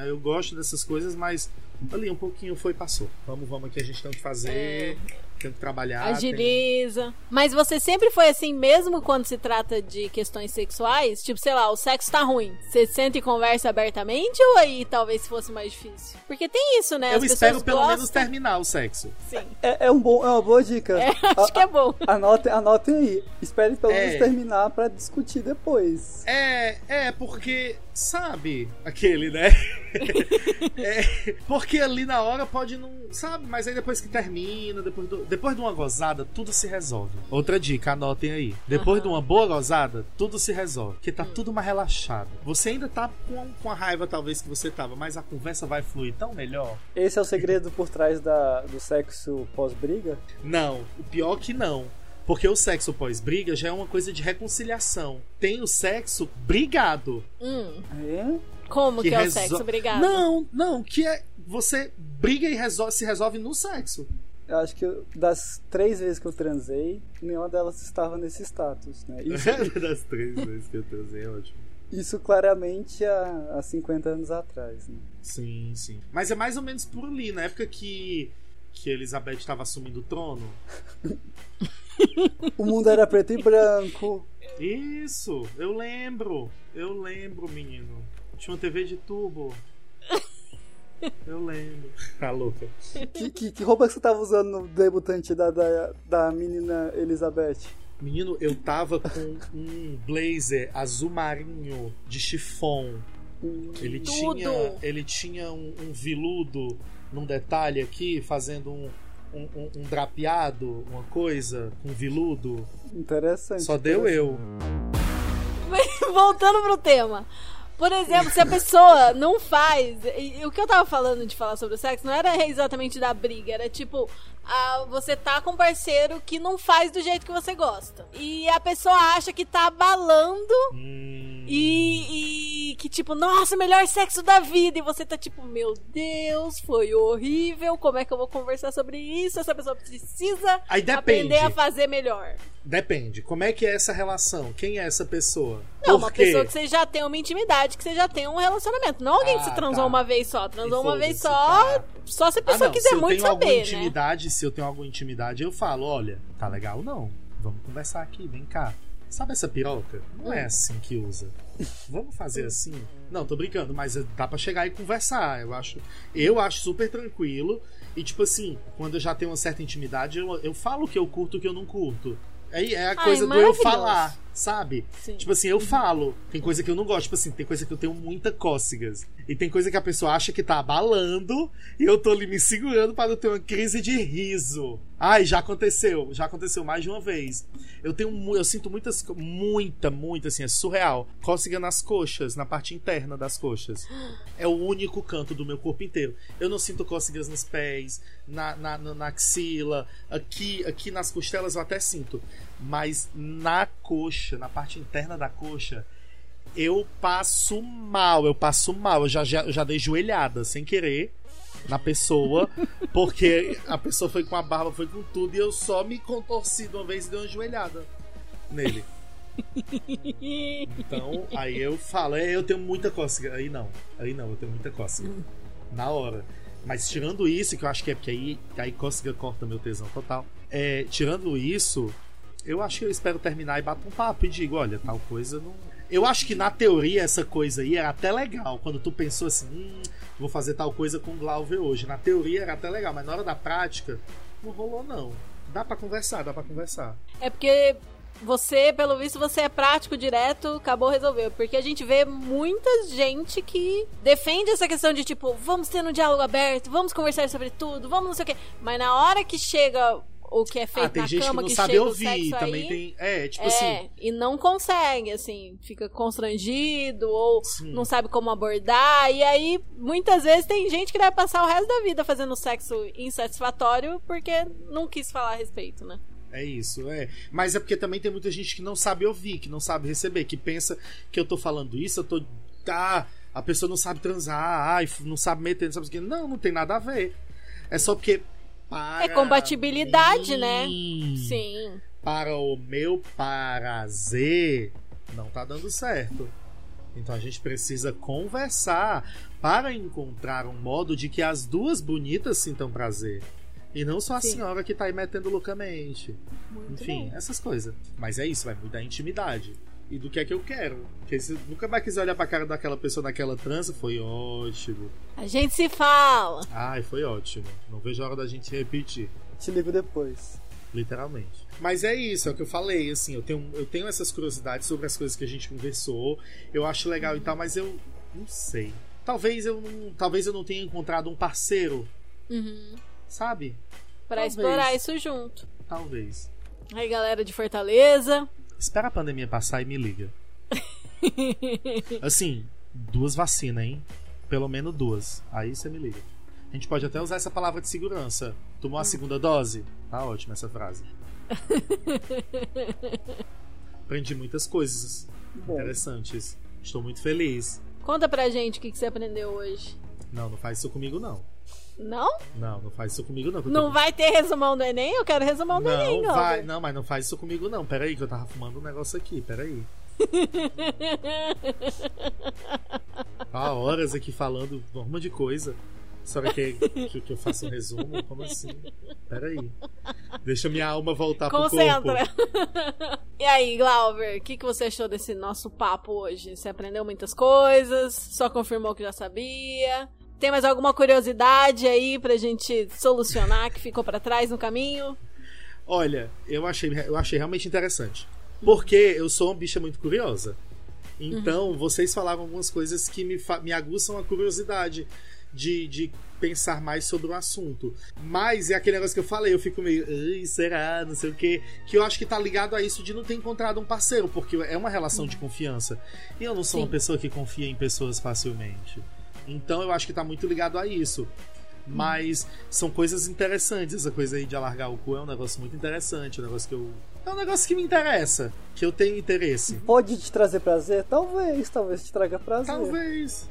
[SPEAKER 3] Eu gosto dessas coisas, mas ali um pouquinho foi e passou. Vamos, vamos aqui, a gente tem que fazer. Tem que trabalhar. tem-
[SPEAKER 2] Agiliza. Mas você sempre foi assim, mesmo quando se trata de questões sexuais? Tipo, sei lá, o sexo tá ruim. Você senta e conversa abertamente ou aí talvez fosse mais difícil? Porque tem isso, né?
[SPEAKER 3] Eu
[SPEAKER 2] As
[SPEAKER 3] espero pelo
[SPEAKER 2] gostam-
[SPEAKER 3] menos terminar o sexo.
[SPEAKER 2] Sim.
[SPEAKER 4] É, é um bom, é uma boa dica.
[SPEAKER 2] É, acho que é bom.
[SPEAKER 4] Anotem, anotem aí. Espere pelo
[SPEAKER 3] É.
[SPEAKER 4] menos terminar pra discutir depois.
[SPEAKER 3] É, é, porque, sabe, aquele, né? É, porque ali na hora pode não. Sabe, mas aí depois que termina, depois, do- depois de uma gozada, tudo se resolve. Outra dica, anotem aí. Depois de uma boa gozada, tudo se resolve. Porque tá tudo mais relaxado. Você ainda tá com, com a raiva, talvez, que você tava, mas a conversa vai fluir tão melhor.
[SPEAKER 4] Esse é o segredo por trás da, do sexo pós-briga?
[SPEAKER 3] Não, o pior que não. Porque o sexo pós-briga já é uma coisa de reconciliação. Tem o sexo brigado.
[SPEAKER 2] Hum,
[SPEAKER 4] É?
[SPEAKER 2] como que, é o sexo? Obrigada.
[SPEAKER 3] Não, não, que é. Você briga e resolve, se resolve no sexo.
[SPEAKER 4] Eu acho que eu- das três vezes que eu transei, nenhuma delas estava nesse status, né? Isso,
[SPEAKER 3] das três vezes que eu transei, é ótimo.
[SPEAKER 4] isso claramente há, há 50 anos atrás, né?
[SPEAKER 3] Sim, sim. Mas é mais ou menos por ali, na época que, que Elizabeth estava assumindo o trono.
[SPEAKER 4] O mundo era preto e branco.
[SPEAKER 3] Isso, eu lembro. Eu lembro, menino. Tinha uma TV de tubo. Eu lembro. Tá louca.
[SPEAKER 4] Que, que, que roupa que você tava usando no debutante da, da, da menina Elizabeth?
[SPEAKER 3] Menino, eu tava com um blazer azul marinho de chifon. Ele
[SPEAKER 2] Tudo.
[SPEAKER 3] tinha, ele tinha um, um veludo num detalhe aqui, fazendo um, um, um- um drapeado, uma coisa, com veludo.
[SPEAKER 4] Interessante.
[SPEAKER 3] Só deu eu.
[SPEAKER 2] Voltando pro tema. Por exemplo, se a pessoa não faz. e- e o que eu tava falando de falar sobre o sexo não era exatamente da briga, era tipo. ah, você tá com um parceiro que não faz do jeito que você gosta. E a pessoa acha que tá abalando
[SPEAKER 3] Hum,
[SPEAKER 2] e, e que, tipo, nossa, melhor sexo da vida. E você tá tipo, meu Deus, foi horrível. Como é que eu vou conversar sobre isso? Essa pessoa precisa aprender a fazer melhor.
[SPEAKER 3] Depende. Como é que é essa relação? Quem é essa pessoa?
[SPEAKER 2] Não,
[SPEAKER 3] Por
[SPEAKER 2] uma
[SPEAKER 3] quê?
[SPEAKER 2] pessoa que você já tem uma intimidade, que você já tem um relacionamento. Não alguém que
[SPEAKER 3] Ah,
[SPEAKER 2] se transou
[SPEAKER 3] tá.
[SPEAKER 2] uma vez só. Transou uma vez só,
[SPEAKER 3] tá.
[SPEAKER 2] só se a
[SPEAKER 3] Ah,
[SPEAKER 2] pessoa
[SPEAKER 3] não,
[SPEAKER 2] quiser
[SPEAKER 3] se eu
[SPEAKER 2] muito
[SPEAKER 3] tenho alguma
[SPEAKER 2] saber, né?
[SPEAKER 3] intimidade, se eu tenho alguma intimidade, eu falo, olha, tá legal não. Vamos conversar aqui, vem cá. Sabe essa piroca? Não é
[SPEAKER 2] Hum.
[SPEAKER 3] assim que usa. Vamos fazer assim? Não, tô brincando, mas dá pra chegar e conversar. Eu acho, eu acho super tranquilo. E tipo assim, quando eu já tenho uma certa intimidade, eu, eu falo o que eu curto e o que eu não curto. É, é a
[SPEAKER 2] Ai,
[SPEAKER 3] coisa do eu falar, sabe?
[SPEAKER 2] Sim.
[SPEAKER 3] Tipo assim, eu falo. Tem coisa que eu não gosto. Tipo assim, tem coisa que eu tenho muita cócegas. E tem coisa que a pessoa acha que tá abalando. E eu tô ali me segurando para não ter uma crise de riso. Ai, já aconteceu. Já aconteceu mais de uma vez. Eu tenho eu sinto muitas muita, muita assim, é surreal. Cócega nas coxas, na parte interna das coxas. É o único canto do meu corpo inteiro. Eu não sinto cócegas nos pés, na, na, na, na axila, aqui, aqui nas costelas eu até sinto. Mas na coxa, na parte interna da coxa, eu passo mal, eu passo mal. Eu já, já, eu já dei joelhada sem querer na pessoa, porque a pessoa foi com a barba, foi com tudo, e eu só me contorci de uma vez e dei uma joelhada nele. Então, aí eu falo, é, eu tenho muita cócega. Aí não, aí não, eu tenho muita cócega. Na hora. Mas tirando isso, que eu acho que é porque aí, aí cócega corta meu tesão total. É, tirando isso, eu acho que eu espero terminar e bato um papo e digo, olha, tal coisa não. Eu acho que na teoria essa coisa aí era até legal. Quando tu pensou assim, hum, vou fazer tal coisa com o Glauber hoje. Na teoria era até legal, mas na hora da prática, não rolou não. Dá pra conversar, dá pra conversar.
[SPEAKER 2] É porque você, pelo visto, você é prático, direto, acabou, resolveu. Porque a gente vê muita gente que defende essa questão de tipo, vamos ter um diálogo aberto, vamos conversar sobre tudo, vamos não sei o quê. Mas na hora que chega o que é feito
[SPEAKER 3] ah, tem
[SPEAKER 2] na
[SPEAKER 3] gente que
[SPEAKER 2] cama,
[SPEAKER 3] não
[SPEAKER 2] que,
[SPEAKER 3] sabe ouvir, também
[SPEAKER 2] aí,
[SPEAKER 3] tem. É, tipo
[SPEAKER 2] é,
[SPEAKER 3] assim.
[SPEAKER 2] e não consegue, assim, fica constrangido ou
[SPEAKER 3] Sim.
[SPEAKER 2] não sabe como abordar. E aí, muitas vezes, tem gente que vai passar o resto da vida fazendo sexo insatisfatório porque não quis falar a respeito, né?
[SPEAKER 3] É isso, é. Mas é porque também tem muita gente que não sabe ouvir, que não sabe receber, que pensa que eu tô falando isso, eu tô. Ah, a pessoa não sabe transar, ai, não sabe meter, não sabe o que. Não, não tem nada a ver. É só porque. Para
[SPEAKER 2] É compatibilidade, né?
[SPEAKER 3] mim,
[SPEAKER 2] Sim.
[SPEAKER 3] Para o meu prazer, não tá dando certo. Então a gente precisa conversar para encontrar um modo de que as duas bonitas sintam prazer. E não só a
[SPEAKER 2] Sim.
[SPEAKER 3] senhora que tá aí metendo loucamente.
[SPEAKER 2] Muito
[SPEAKER 3] Enfim,
[SPEAKER 2] bem.
[SPEAKER 3] essas coisas. Mas é isso, vai mudar a intimidade. E do que é que eu quero. Porque se nunca mais quiser olhar pra cara daquela pessoa naquela trança, foi ótimo.
[SPEAKER 2] A gente se fala.
[SPEAKER 3] Ai, foi ótimo. Não vejo a hora da gente repetir.
[SPEAKER 4] Te ligo depois.
[SPEAKER 3] Literalmente. Mas é isso, é o que eu falei, assim, eu tenho, eu tenho essas curiosidades sobre as coisas que a gente conversou. Eu acho legal e tal, mas eu não sei. Talvez eu não, talvez eu não tenha encontrado um parceiro,
[SPEAKER 2] Uhum.
[SPEAKER 3] sabe?
[SPEAKER 2] Pra
[SPEAKER 3] Talvez.
[SPEAKER 2] explorar isso junto.
[SPEAKER 3] Talvez.
[SPEAKER 2] Aí, galera de Fortaleza.
[SPEAKER 3] Espera a pandemia passar e me liga. Assim, duas vacinas, hein? Pelo menos duas. Aí você me liga. A gente pode até usar essa palavra de segurança. Tomou a segunda dose? Tá ótima essa frase. Aprendi muitas coisas
[SPEAKER 4] Bom,
[SPEAKER 3] interessantes. Estou muito feliz.
[SPEAKER 2] Conta pra gente o que, que você aprendeu hoje.
[SPEAKER 3] Não, não faz isso comigo, não.
[SPEAKER 2] Não?
[SPEAKER 3] Não, não faz isso comigo, não.
[SPEAKER 2] Não vai ter resumão do Enem? Eu quero resumão do Enem,
[SPEAKER 3] Não, vai. Não, mas não faz isso comigo, não. Pera aí, que eu tava fumando um negócio aqui. Pera aí. Há horas aqui falando um monte de coisa. Só que, que, que eu faça um resumo? Como assim? Pera aí. Deixa minha alma voltar pro
[SPEAKER 2] Concentra.
[SPEAKER 3] corpo.
[SPEAKER 2] e aí, Glauber, o que, que você achou desse nosso papo hoje? Você aprendeu muitas coisas? Só confirmou que já sabia? Tem mais alguma curiosidade aí pra gente solucionar que ficou pra trás no caminho?
[SPEAKER 3] Olha, eu achei, eu achei realmente interessante. Porque eu sou uma bicha muito curiosa. Então, vocês falavam algumas coisas que me, me aguçam a curiosidade de, de pensar mais sobre o assunto. Mas é aquele negócio que eu falei, eu fico meio, "Ai, será? Não sei o quê. Que eu acho que tá ligado a isso de não ter encontrado um parceiro, porque é uma relação de confiança. E eu não sou
[SPEAKER 2] Sim.
[SPEAKER 3] uma pessoa que confia em pessoas facilmente. Então eu acho que tá muito ligado a isso. Mas são coisas interessantes. Essa coisa aí de alargar o cu é um negócio muito interessante. Um negócio que eu. É um negócio que me interessa. Que eu tenho interesse.
[SPEAKER 4] pode te trazer prazer? Talvez, talvez te traga prazer.
[SPEAKER 3] Talvez.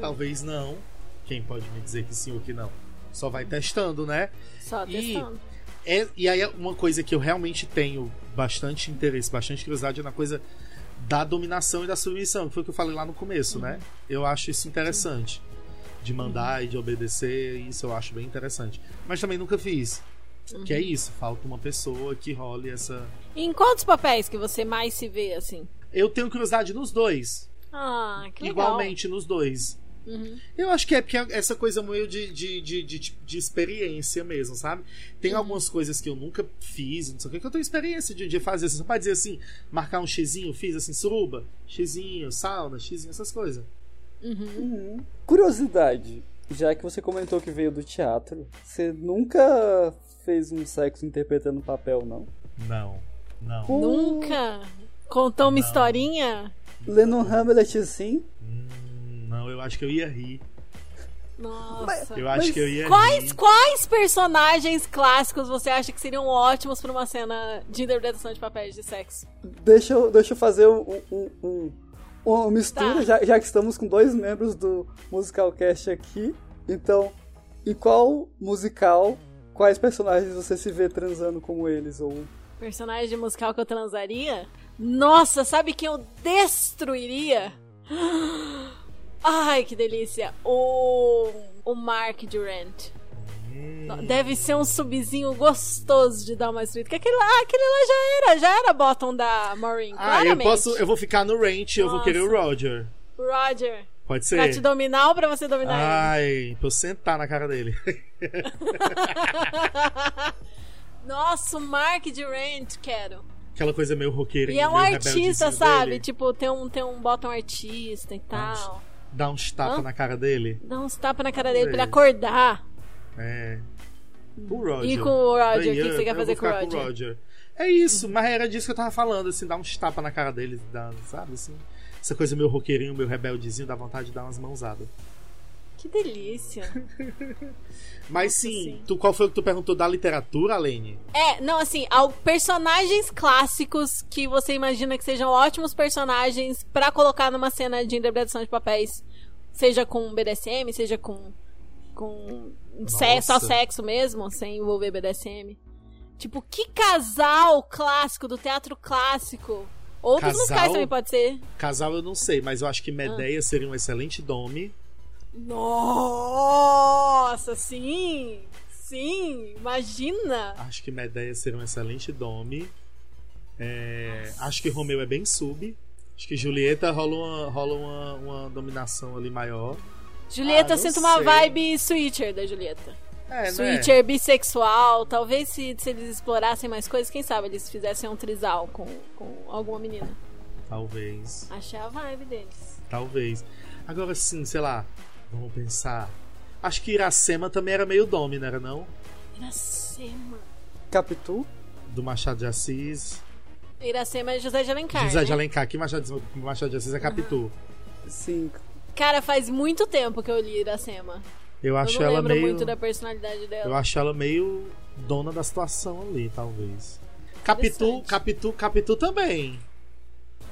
[SPEAKER 3] Talvez não. Quem pode me dizer que sim ou que não? Só vai testando, né?
[SPEAKER 2] Só
[SPEAKER 3] E-
[SPEAKER 2] testando.
[SPEAKER 3] É, e aí, uma coisa que eu realmente tenho bastante interesse, bastante curiosidade é na coisa da dominação e da submissão, que foi o que eu falei lá no começo, né? Eu acho isso interessante. De mandar e de obedecer, isso eu acho bem interessante. Mas também nunca fiz. Que é isso, falta uma pessoa que role essa.
[SPEAKER 2] Em quantos papéis que você mais se vê assim?
[SPEAKER 3] Eu tenho curiosidade nos dois.
[SPEAKER 2] Ah, que legal.
[SPEAKER 3] Igualmente nos dois.
[SPEAKER 2] Uhum.
[SPEAKER 3] Eu acho que é porque é essa coisa meio de, de, de, de, de experiência mesmo, sabe? Tem
[SPEAKER 2] Uhum.
[SPEAKER 3] algumas coisas que eu nunca fiz, não sei o que, que eu tenho experiência de, de fazer. Você pode dizer assim, marcar um xizinho, fiz assim, suruba, xizinho, sauna, xizinho, essas coisas.
[SPEAKER 4] Uhum. Curiosidade, já que você comentou que veio do teatro, você nunca fez um sexo interpretando papel, não?
[SPEAKER 3] Não, não.
[SPEAKER 2] Nunca contou uma historinha?
[SPEAKER 4] Lendo um Hamlet assim?
[SPEAKER 3] Hum, não, eu acho que eu ia rir.
[SPEAKER 2] Nossa.
[SPEAKER 3] Eu acho
[SPEAKER 4] Mas
[SPEAKER 3] que eu ia
[SPEAKER 2] Quais,
[SPEAKER 3] rir.
[SPEAKER 2] quais personagens clássicos você acha que seriam ótimos pra uma cena de interpretação de papéis de sexo?
[SPEAKER 4] Deixa eu, deixa eu fazer um, um- um- uma mistura,
[SPEAKER 2] Tá.
[SPEAKER 4] já, já que estamos com dois membros do Musicalcast aqui. Então, em qual musical, quais personagens você se vê transando como eles? Ou
[SPEAKER 2] Personagem de musical que eu transaria? Nossa, sabe quem eu destruiria? Ai, que delícia. O, o Mark Durant.
[SPEAKER 3] Hum.
[SPEAKER 2] Deve ser um subzinho gostoso de dar uma destruída. Porque aquele lá, aquele lá já era, já era bottom da Maureen,
[SPEAKER 3] Ah, eu
[SPEAKER 2] claramente.
[SPEAKER 3] posso. Eu vou ficar no range, eu vou
[SPEAKER 2] Nossa.
[SPEAKER 3] querer o Roger.
[SPEAKER 2] Roger,
[SPEAKER 3] Pode
[SPEAKER 2] pra te
[SPEAKER 3] ser?
[SPEAKER 2] dominar ou pra você dominar
[SPEAKER 3] Ai, pra eu sentar na cara dele.
[SPEAKER 2] ele? Nossa, o Mark Durant, quero.
[SPEAKER 3] Aquela coisa meio roqueira.
[SPEAKER 2] E é um artista, sabe? Tipo, tem um, tem um bottom artista e tal.
[SPEAKER 3] Dá uns tapas na cara dele.
[SPEAKER 2] Dá uns tapas na cara dele pra ele acordar.
[SPEAKER 3] É. O Roger.
[SPEAKER 2] E com o Roger, o que você quer fazer com o
[SPEAKER 3] ficar
[SPEAKER 2] Roger?
[SPEAKER 3] É isso, mas era disso que eu tava falando, assim, dar uns tapas na cara dele, sabe, assim. Essa coisa meio roqueirinho, meio rebeldezinho, dá vontade de dar umas mãozadas.
[SPEAKER 2] Que delícia.
[SPEAKER 3] Mas sim,
[SPEAKER 2] sim.
[SPEAKER 3] Tu, qual foi o que tu perguntou da literatura, Lene?
[SPEAKER 2] É, não, assim, ao personagens clássicos que você imagina que sejam ótimos personagens pra colocar numa cena de interpretação de papéis, seja com BDSM, seja com com se- só sexo mesmo, sem envolver BDSM. Tipo, que casal clássico do teatro clássico? Outros
[SPEAKER 3] Casal?
[SPEAKER 2] também pode ser.
[SPEAKER 3] Casal eu não sei, mas eu acho que Medeia seria um excelente dome.
[SPEAKER 2] Nossa, sim! Sim, imagina!
[SPEAKER 3] Acho que Medeia seria um excelente dome. É, acho que Romeu é bem sub. Acho que Julieta rola uma, rola uma, uma dominação ali maior.
[SPEAKER 2] Julieta
[SPEAKER 3] Ah,
[SPEAKER 2] sinto uma vibe switcher da Julieta.
[SPEAKER 3] É,
[SPEAKER 2] Switcher bissexual. Talvez se, se eles explorassem mais coisas, quem sabe eles fizessem um trisal com, com alguma menina.
[SPEAKER 3] Talvez.
[SPEAKER 2] Achei a vibe deles.
[SPEAKER 3] Talvez. Agora sim, sei lá. Vamos pensar. Acho que Iracema também era meio dome, não era não?
[SPEAKER 2] Iracema.
[SPEAKER 4] Capitu?
[SPEAKER 3] Do Machado de Assis.
[SPEAKER 2] Iracema é José de Alencar.
[SPEAKER 3] José
[SPEAKER 2] né?
[SPEAKER 3] de Alencar. Que Machado de, Machado de Assis é Capitu.
[SPEAKER 4] Sim.
[SPEAKER 2] Cara, faz muito tempo que eu li Iracema.
[SPEAKER 3] Eu acho
[SPEAKER 2] eu não
[SPEAKER 3] ela
[SPEAKER 2] lembro
[SPEAKER 3] meio.
[SPEAKER 2] muito da personalidade dela.
[SPEAKER 3] Eu acho ela meio dona da situação ali, talvez. Capitu. Capitu, Capitu também.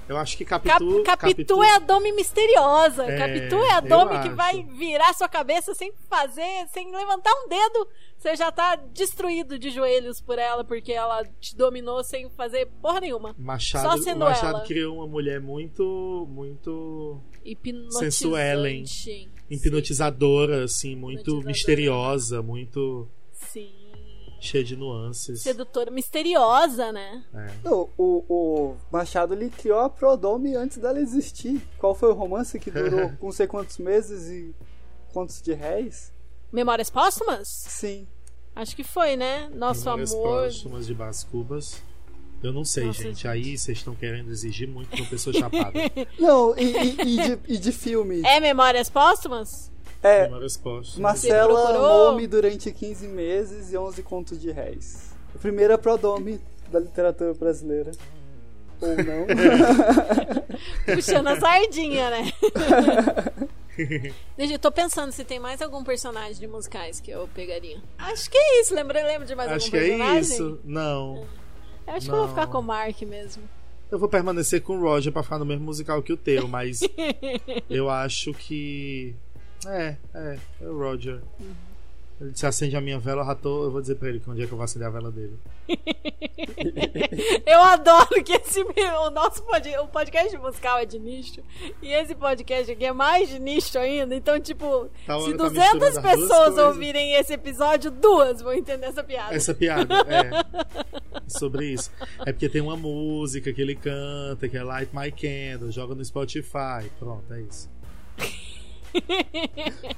[SPEAKER 3] Eu acho que
[SPEAKER 2] Cap-
[SPEAKER 3] Capitu.
[SPEAKER 2] Capitu, é a Dome misteriosa.
[SPEAKER 3] É,
[SPEAKER 2] Capitu é a Dome que vai virar sua cabeça sem fazer, sem levantar um dedo. Você já tá destruído de joelhos por ela, porque ela te dominou sem fazer porra nenhuma.
[SPEAKER 3] Machado,
[SPEAKER 2] Só sendo
[SPEAKER 3] Machado
[SPEAKER 2] ela.
[SPEAKER 3] criou uma mulher muito, muito. Sensuelen. Hipnotizadora, assim, muito misteriosa, muito
[SPEAKER 2] Sim.
[SPEAKER 3] Cheia de nuances.
[SPEAKER 2] Sedutora, misteriosa, né?
[SPEAKER 3] É.
[SPEAKER 4] Não, o, o Machado ele criou a Prodome antes dela existir. Qual foi o romance que durou não sei quantos meses e quantos de réis?
[SPEAKER 2] Memórias póstumas?
[SPEAKER 4] Sim.
[SPEAKER 2] Acho que foi, né? Nosso
[SPEAKER 3] Memórias
[SPEAKER 2] amor.
[SPEAKER 3] Póstumas de Brás Cubas. Eu não sei,
[SPEAKER 2] Nossa,
[SPEAKER 3] gente.
[SPEAKER 2] gente.
[SPEAKER 3] Aí vocês estão querendo exigir muito de uma pessoa chapada.
[SPEAKER 4] Não, e, e- e de, e de filme.
[SPEAKER 2] É Memórias Póstumas?
[SPEAKER 4] É,
[SPEAKER 3] Memórias Póstumas.
[SPEAKER 4] Marcela amou-me durante 15 meses e 11 contos de réis. A primeira Prodome da literatura brasileira. Ou não.
[SPEAKER 2] Puxando a sardinha, né? Deixa, eu tô pensando se tem mais algum personagem de musicais que eu pegaria. Acho que é isso. Lembra, lembra de mais
[SPEAKER 3] Acho
[SPEAKER 2] algum
[SPEAKER 3] que é
[SPEAKER 2] personagem?
[SPEAKER 3] isso. Não.
[SPEAKER 2] Eu acho que eu vou
[SPEAKER 3] Não.
[SPEAKER 2] ficar com o Mark mesmo.
[SPEAKER 3] Eu vou permanecer com o Roger pra ficar no mesmo musical que o teu, mas eu acho que. É, é, é o Roger. Ele disse, acende a minha vela, tô, eu vou dizer pra ele que onde é que eu vou acender a vela dele.
[SPEAKER 2] Eu adoro que esse o nosso pod, o podcast musical é de nicho e esse podcast aqui é mais de nicho ainda. Então, tipo,
[SPEAKER 3] Tá,
[SPEAKER 2] se
[SPEAKER 3] tá
[SPEAKER 2] 200
[SPEAKER 3] misturando as duas
[SPEAKER 2] pessoas ouvirem esse episódio, duas vão entender essa piada.
[SPEAKER 3] Essa piada, é. Sobre isso. É porque tem uma música que ele canta, que é Light My Candle, joga no Spotify. Pronto, é isso.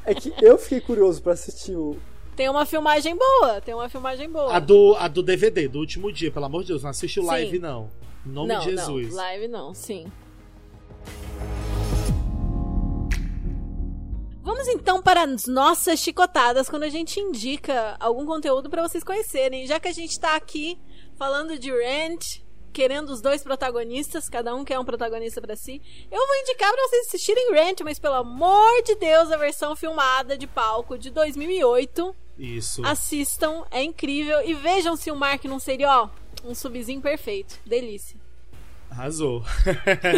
[SPEAKER 4] É que eu fiquei curioso pra assistir o.
[SPEAKER 2] Tem uma filmagem boa, tem uma filmagem boa.
[SPEAKER 3] A do, a do DVD, do último dia, pelo amor de Deus, não assiste o live, não. Em nome
[SPEAKER 2] não,
[SPEAKER 3] de Jesus.
[SPEAKER 2] não, live não, sim. Vamos então para as nossas chicotadas quando a gente indica algum conteúdo para vocês conhecerem. Já que a gente tá aqui falando de Rent, querendo os dois protagonistas, cada um quer um protagonista para si, eu vou indicar para vocês assistirem Rent, mas pelo amor de Deus, a versão filmada de palco de 2008.
[SPEAKER 3] Isso.
[SPEAKER 2] Assistam, é incrível e vejam se o Mark não seria, ó, um subzinho perfeito. Delícia.
[SPEAKER 3] Arrasou.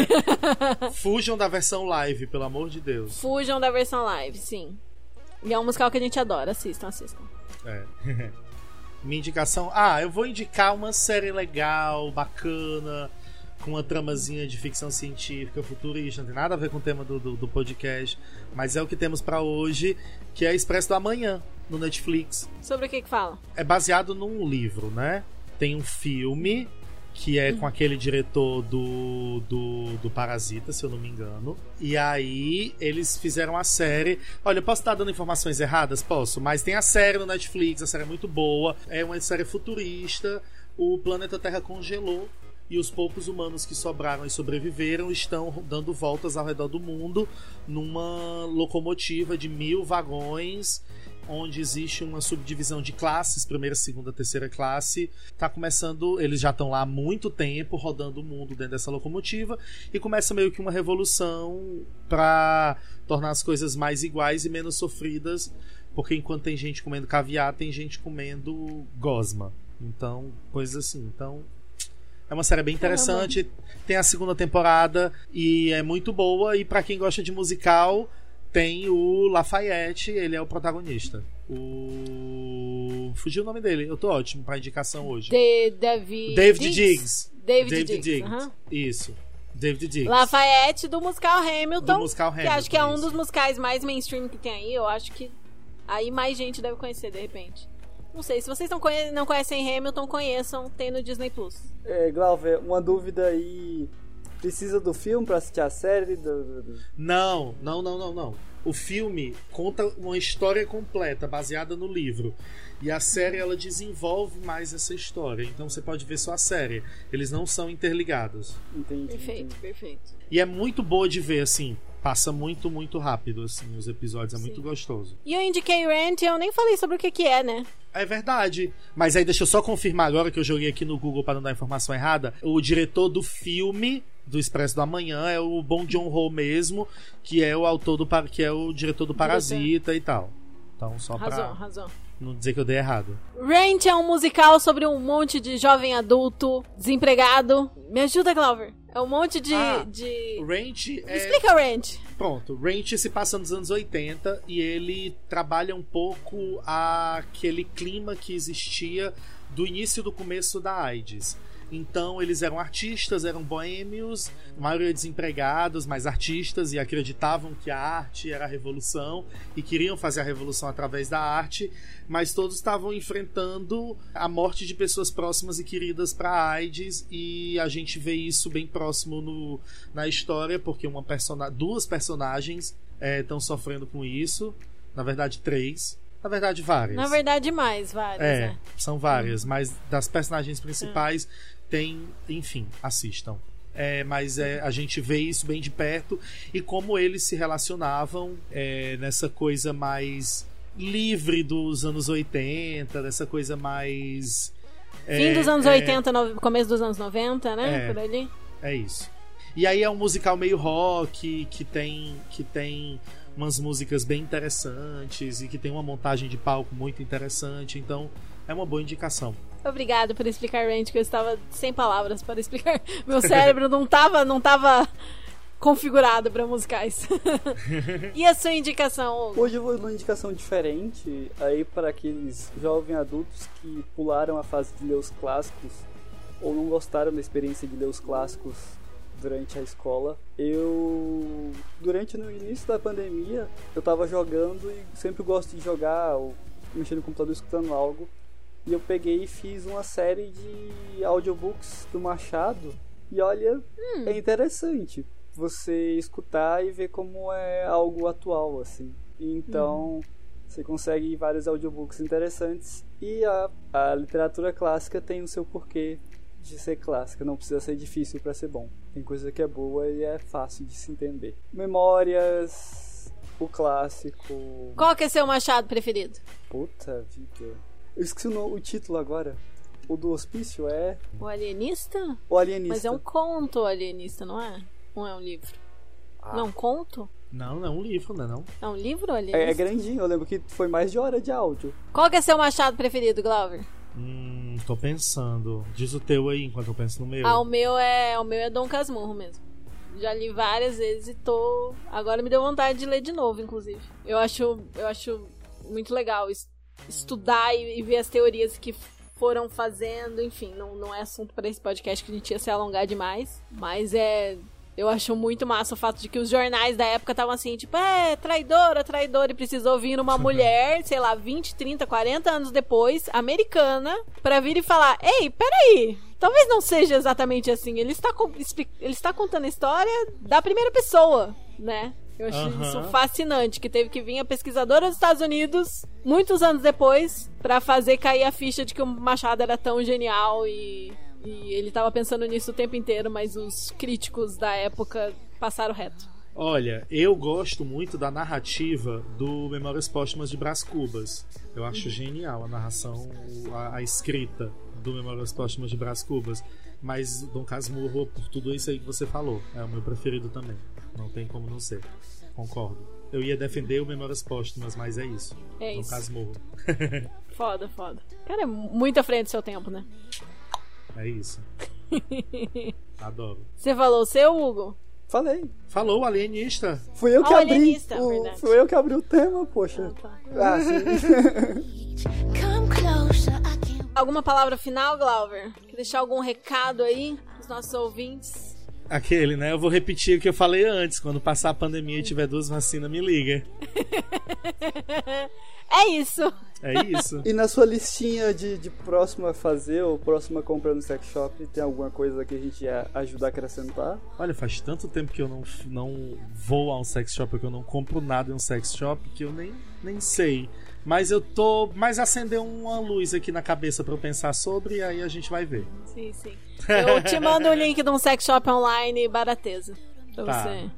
[SPEAKER 3] Fujam da versão live, pelo amor de Deus.
[SPEAKER 2] Fujam da versão live, sim. E é um musical que a gente adora. Assistam, assistam.
[SPEAKER 3] É. Minha indicação. Ah, eu vou indicar uma série legal, bacana, com uma tramazinha de ficção científica futurista. Não tem nada a ver com o tema do, do, do podcast, mas é o que temos pra hoje, que é Expresso do Amanhã, no Netflix.
[SPEAKER 2] Sobre o que que fala?
[SPEAKER 3] É baseado num livro, né? Tem um filme que é com aquele diretor do, do, do Parasita, se eu não me engano. E aí eles fizeram a série. Olha, eu posso estar dando informações erradas? Posso, mas tem a série no Netflix, a série é muito boa. É uma série futurista. O planeta Terra congelou. E os poucos humanos que sobraram e sobreviveram estão dando voltas ao redor do mundo numa locomotiva de mil vagões onde existe uma subdivisão de classes, primeira, segunda, terceira classe. Tá começando, eles já estão lá há muito tempo rodando o mundo dentro dessa locomotiva e começa meio que uma revolução para tornar as coisas mais iguais e menos sofridas, porque enquanto tem gente comendo caviar, tem gente comendo gosma. Então, coisas assim. Então, é uma série bem interessante. Tem a segunda temporada e é muito boa. E para quem gosta de musical, tem o Lafayette, ele é o protagonista. O. Fugiu o nome dele. Eu tô ótimo pra indicação hoje.
[SPEAKER 2] De David,
[SPEAKER 3] David Diggs.
[SPEAKER 2] David, Diggs. aham.
[SPEAKER 3] Isso. David Diggs.
[SPEAKER 2] Lafayette do musical Hamilton.
[SPEAKER 3] Do musical
[SPEAKER 2] Que
[SPEAKER 3] Hamilton,
[SPEAKER 2] acho que é um
[SPEAKER 3] isso.
[SPEAKER 2] dos musicais mais mainstream que tem aí. Eu acho que aí mais gente deve conhecer, de repente. Não sei, se vocês não, conhe- não conhecem Hamilton, conheçam, tem no Disney Plus.
[SPEAKER 4] É, Glauber, uma dúvida aí. Precisa do filme pra assistir a série? Do,
[SPEAKER 3] Não, não, não, não, não. O filme conta uma história completa, baseada no livro. E a série ela desenvolve mais essa história. Então você pode ver só a série. Eles não são interligados.
[SPEAKER 4] Entendi.
[SPEAKER 2] Perfeito,
[SPEAKER 4] entendi.
[SPEAKER 2] perfeito.
[SPEAKER 3] E é muito boa de ver, assim. Passa muito, muito rápido, assim, os episódios. É muito
[SPEAKER 2] Sim.
[SPEAKER 3] gostoso.
[SPEAKER 2] E eu indiquei Rent e eu nem falei sobre o que que é, né?
[SPEAKER 3] É verdade. Mas aí deixa eu só confirmar agora que eu joguei aqui no Google para não dar informação errada. O diretor do filme do Expresso do Amanhã é o Bong Joon-ho mesmo, que é o autor do que é o diretor do Parasita e tal. Então só
[SPEAKER 2] Razão,
[SPEAKER 3] pra
[SPEAKER 2] razão.
[SPEAKER 3] não dizer que eu dei errado.
[SPEAKER 2] Rent é um musical sobre um monte de jovem adulto desempregado. Me ajuda, Glauber. É um monte de.
[SPEAKER 3] Ah,
[SPEAKER 2] de...
[SPEAKER 3] Ranch é
[SPEAKER 2] Explica Rent.
[SPEAKER 3] Pronto, Ranch se passa nos anos 80 e ele trabalha um pouco aquele clima que existia do início do começo da AIDS. Então eles eram artistas, eram boêmios, a maioria desempregados, mas artistas e acreditavam que a arte era a revolução e queriam fazer a revolução através da arte, mas todos estavam enfrentando a morte de pessoas próximas e queridas para AIDS e a gente vê isso bem próximo no, na história porque uma persona, duas personagens estão sofrendo com isso, na verdade três, na verdade várias.
[SPEAKER 2] Na verdade, mais, vários,
[SPEAKER 3] É,
[SPEAKER 2] né?
[SPEAKER 3] são várias, mas das personagens principais tem, enfim, assistam. É, mas é, a gente vê isso bem de perto e como eles se relacionavam é, nessa coisa mais livre dos anos 80, dessa coisa mais.
[SPEAKER 2] Fim
[SPEAKER 3] é,
[SPEAKER 2] dos anos
[SPEAKER 3] é,
[SPEAKER 2] 80, no- começo dos anos 90, né?
[SPEAKER 3] É.
[SPEAKER 2] Por ali.
[SPEAKER 3] É isso. E aí é um musical meio rock, que tem, que tem umas músicas bem interessantes e que tem uma montagem de palco muito interessante. Então é uma boa indicação.
[SPEAKER 2] Obrigado por explicar Rent, que eu estava sem palavras para explicar. Meu cérebro não tava, não tava configurado pra musicais. e a sua indicação, Hugo?
[SPEAKER 4] Hoje eu vou numa indicação diferente aí para aqueles jovens adultos que pularam a fase de ler os clássicos ou não gostaram da experiência de ler os clássicos durante a escola. Eu durante no início da pandemia, eu tava jogando e sempre gosto de jogar ou mexer no computador escutando algo. E eu peguei e fiz uma série de audiobooks do Machado. E olha, é interessante você escutar e ver como é algo atual, assim. Então, você consegue vários audiobooks interessantes. E a, a literatura clássica tem o seu porquê de ser clássica. Não precisa ser difícil para ser bom. Tem coisa que é boa e é fácil de se entender. Memórias, o clássico.
[SPEAKER 2] Qual que é seu machado preferido?
[SPEAKER 4] Puta vida. Eu esqueci o, o título agora. O do hospício é
[SPEAKER 2] O alienista?
[SPEAKER 4] O Alienista.
[SPEAKER 2] Mas é um conto o alienista, não é? Não é um livro? Não é um conto?
[SPEAKER 3] Não, não é um livro, não é não?
[SPEAKER 2] É um livro o
[SPEAKER 4] É,
[SPEAKER 2] alienista?
[SPEAKER 4] é grandinho, eu lembro que foi mais de hora de áudio.
[SPEAKER 2] Qual que é seu machado preferido, Glauber?
[SPEAKER 3] Hum, tô pensando. Diz o teu aí enquanto eu penso no meu.
[SPEAKER 2] Ah, o meu é o meu é Dom Casmurro mesmo. Já li várias vezes e tô. Agora me deu vontade de ler de novo, inclusive. Eu acho, eu acho muito legal es- estudar e, e ver as teorias que foram fazendo. Enfim, não, não é assunto para esse podcast que a gente ia se alongar demais. Mas é. Eu acho muito massa o fato de que os jornais da época estavam assim, tipo, é, traidora, traidora, e precisou vir uma mulher, sei lá, 20, 30, 40 anos depois, americana, pra vir e falar: Ei, peraí, talvez não seja exatamente assim. Ele está, ele está contando a história da primeira pessoa, né? Eu acho
[SPEAKER 3] Aham.
[SPEAKER 2] isso fascinante, que teve que vir a pesquisadora dos Estados Unidos, muitos anos depois, pra fazer cair a ficha de que o Machado era tão genial e, e ele tava pensando nisso o tempo inteiro, mas os críticos da época passaram reto.
[SPEAKER 3] Olha, eu gosto muito da narrativa do Memórias Póstumas de Brás Cubas. Eu acho genial a narração, a, a escrita do Memórias Póstumas de Brás Cubas. Mas Dom Casmurro, por tudo isso aí que você falou, é o meu preferido também. Não tem como não ser. Concordo. Eu ia defender o Memórias Póstumas, mas é isso.
[SPEAKER 2] É isso.
[SPEAKER 3] Casmurro.
[SPEAKER 2] Foda, foda. Cara, é muito à frente do seu tempo, né?
[SPEAKER 3] É isso. Adoro.
[SPEAKER 2] Você falou o seu, Hugo?
[SPEAKER 4] Falei.
[SPEAKER 3] Falou, alienista.
[SPEAKER 4] Fui eu que
[SPEAKER 2] Ah, o
[SPEAKER 4] abri.
[SPEAKER 2] alienista,
[SPEAKER 4] o-
[SPEAKER 2] verdade.
[SPEAKER 4] fui eu que abri o tema, poxa.
[SPEAKER 2] tá.
[SPEAKER 4] Ah, sim.
[SPEAKER 2] Alguma palavra final, Glauber? Quer deixar algum recado aí pros nossos ouvintes?
[SPEAKER 3] Aquele, né? Eu vou repetir o que eu falei antes. Quando passar a pandemia e tiver duas vacinas, me liga.
[SPEAKER 2] É isso.
[SPEAKER 3] É isso.
[SPEAKER 4] E na sua listinha de, de próxima a fazer ou próxima compra no sex shop, tem alguma coisa que a gente ia ajudar a acrescentar?
[SPEAKER 3] Olha, faz tanto tempo que eu não, não vou a um sex shop, que eu não compro nada em um sex shop, que eu nem, nem sei. Mas eu tô. Mas acendeu uma luz aqui na cabeça pra eu pensar sobre, e aí a gente vai ver.
[SPEAKER 2] Sim, sim. Eu te mando o link de um sex shop online barateza. Pra
[SPEAKER 3] Tá.
[SPEAKER 2] você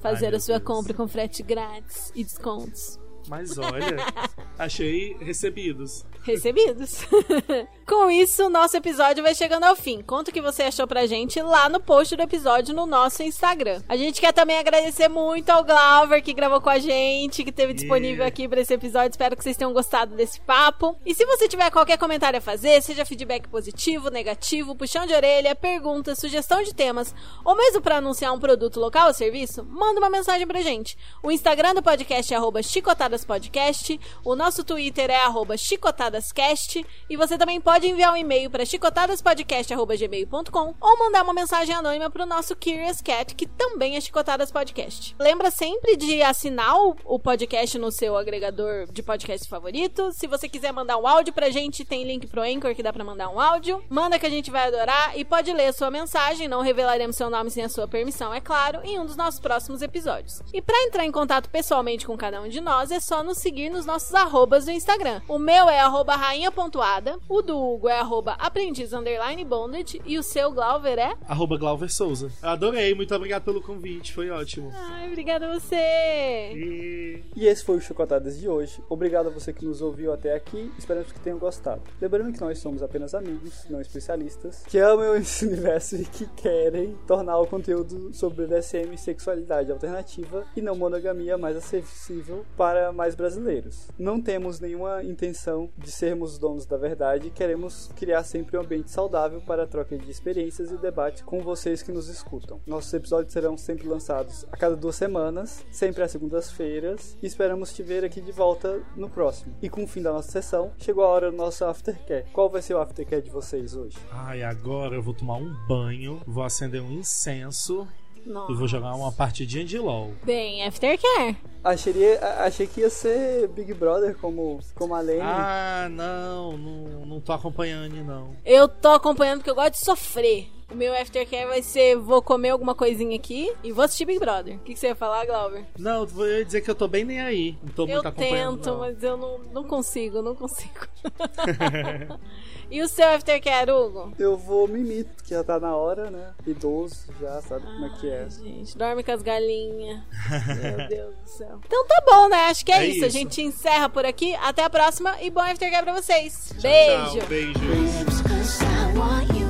[SPEAKER 2] fazer
[SPEAKER 3] Ai,
[SPEAKER 2] a sua
[SPEAKER 3] Deus.
[SPEAKER 2] compra com frete grátis e descontos.
[SPEAKER 3] Mas olha, achei recebidos.
[SPEAKER 2] Recebidos. Com isso, o nosso episódio vai chegando ao fim. Conta o que você achou pra gente lá no post do episódio no nosso Instagram. A gente quer também agradecer muito ao Glauber que gravou com a gente, que teve disponível aqui pra esse episódio. Espero que vocês tenham gostado desse papo. E se você tiver qualquer comentário a fazer, seja feedback positivo, negativo, puxão de orelha, pergunta, sugestão de temas, ou mesmo pra anunciar um produto local ou serviço, manda uma mensagem pra gente. O Instagram do podcast é arroba chicotadaspodcast, o nosso Twitter é arroba chicotadascast, e você também pode enviar um e-mail para chicotadaspodcast.gmail.com ou mandar uma mensagem anônima pro nosso Curious Cat, que também é Chicotadas Podcast. Lembra sempre de assinar o- o podcast no seu agregador de podcast favorito. Se você quiser mandar um áudio pra gente, tem link pro Anchor que dá pra mandar um áudio. Manda que a gente vai adorar e pode ler a sua mensagem, não revelaremos seu nome sem a sua permissão, é claro, em um dos nossos próximos episódios. E pra entrar em contato pessoalmente com cada um de nós, é só nos seguir nos nossos arrobas do Instagram. O meu é arroba rainha pontuada, o do Hugo é arroba aprendiz underline bondage e o seu Glauber é...
[SPEAKER 3] Arroba Glauber Souza. Eu adorei, muito obrigado pelo convite, foi ótimo.
[SPEAKER 2] Ai, obrigada a você!
[SPEAKER 3] E...
[SPEAKER 4] E esse foi o Chocotadas de hoje. Obrigado a você que nos ouviu até aqui. Esperamos que tenham gostado. Lembrando que nós somos apenas amigos, não especialistas, que amam esse universo e que querem tornar o conteúdo sobre BDSM e sexualidade alternativa e não monogamia mais acessível para mais brasileiros. Não temos nenhuma intenção de sermos os donos da verdade, queremos criar sempre um ambiente saudável para a troca de experiências e debate com vocês que nos escutam. Nossos episódios serão sempre lançados a cada duas semanas, sempre às segundas-feiras, e esperamos te ver aqui de volta no próximo. E com o fim da nossa sessão, chegou a hora do nosso aftercare. Qual vai ser o aftercare de vocês hoje?
[SPEAKER 3] Ai, agora eu vou tomar um banho, vou acender um incenso
[SPEAKER 2] Nossa.
[SPEAKER 3] e vou jogar uma partidinha de LOL.
[SPEAKER 2] Bem, aftercare.
[SPEAKER 4] Achei, achei que ia ser Big Brother como, como a Lane.
[SPEAKER 3] Ah, não, não, não tô acompanhando, não.
[SPEAKER 2] Eu tô acompanhando porque eu gosto de sofrer. O meu aftercare vai ser: vou comer alguma coisinha aqui e vou assistir Big Brother. O que, que você ia falar, Glauber?
[SPEAKER 3] Não, eu ia dizer que eu tô bem nem aí. Não tô
[SPEAKER 2] Eu
[SPEAKER 3] muito acompanhando.
[SPEAKER 2] tento,
[SPEAKER 3] não.
[SPEAKER 2] mas eu não, não consigo, não consigo. e o seu aftercare, Hugo?
[SPEAKER 4] Eu vou mimito, que já tá na hora, né? Idoso já, sabe como é que é.
[SPEAKER 2] Ai, gente, dorme com as galinhas. Meu Deus do céu. Então tá bom, né? Acho que é,
[SPEAKER 3] É
[SPEAKER 2] isso. A
[SPEAKER 3] isso.
[SPEAKER 2] gente encerra por aqui. Até a próxima e bom aftercare pra vocês.
[SPEAKER 3] Tchau,
[SPEAKER 2] Beijo.
[SPEAKER 3] beijo.
[SPEAKER 5] I want you.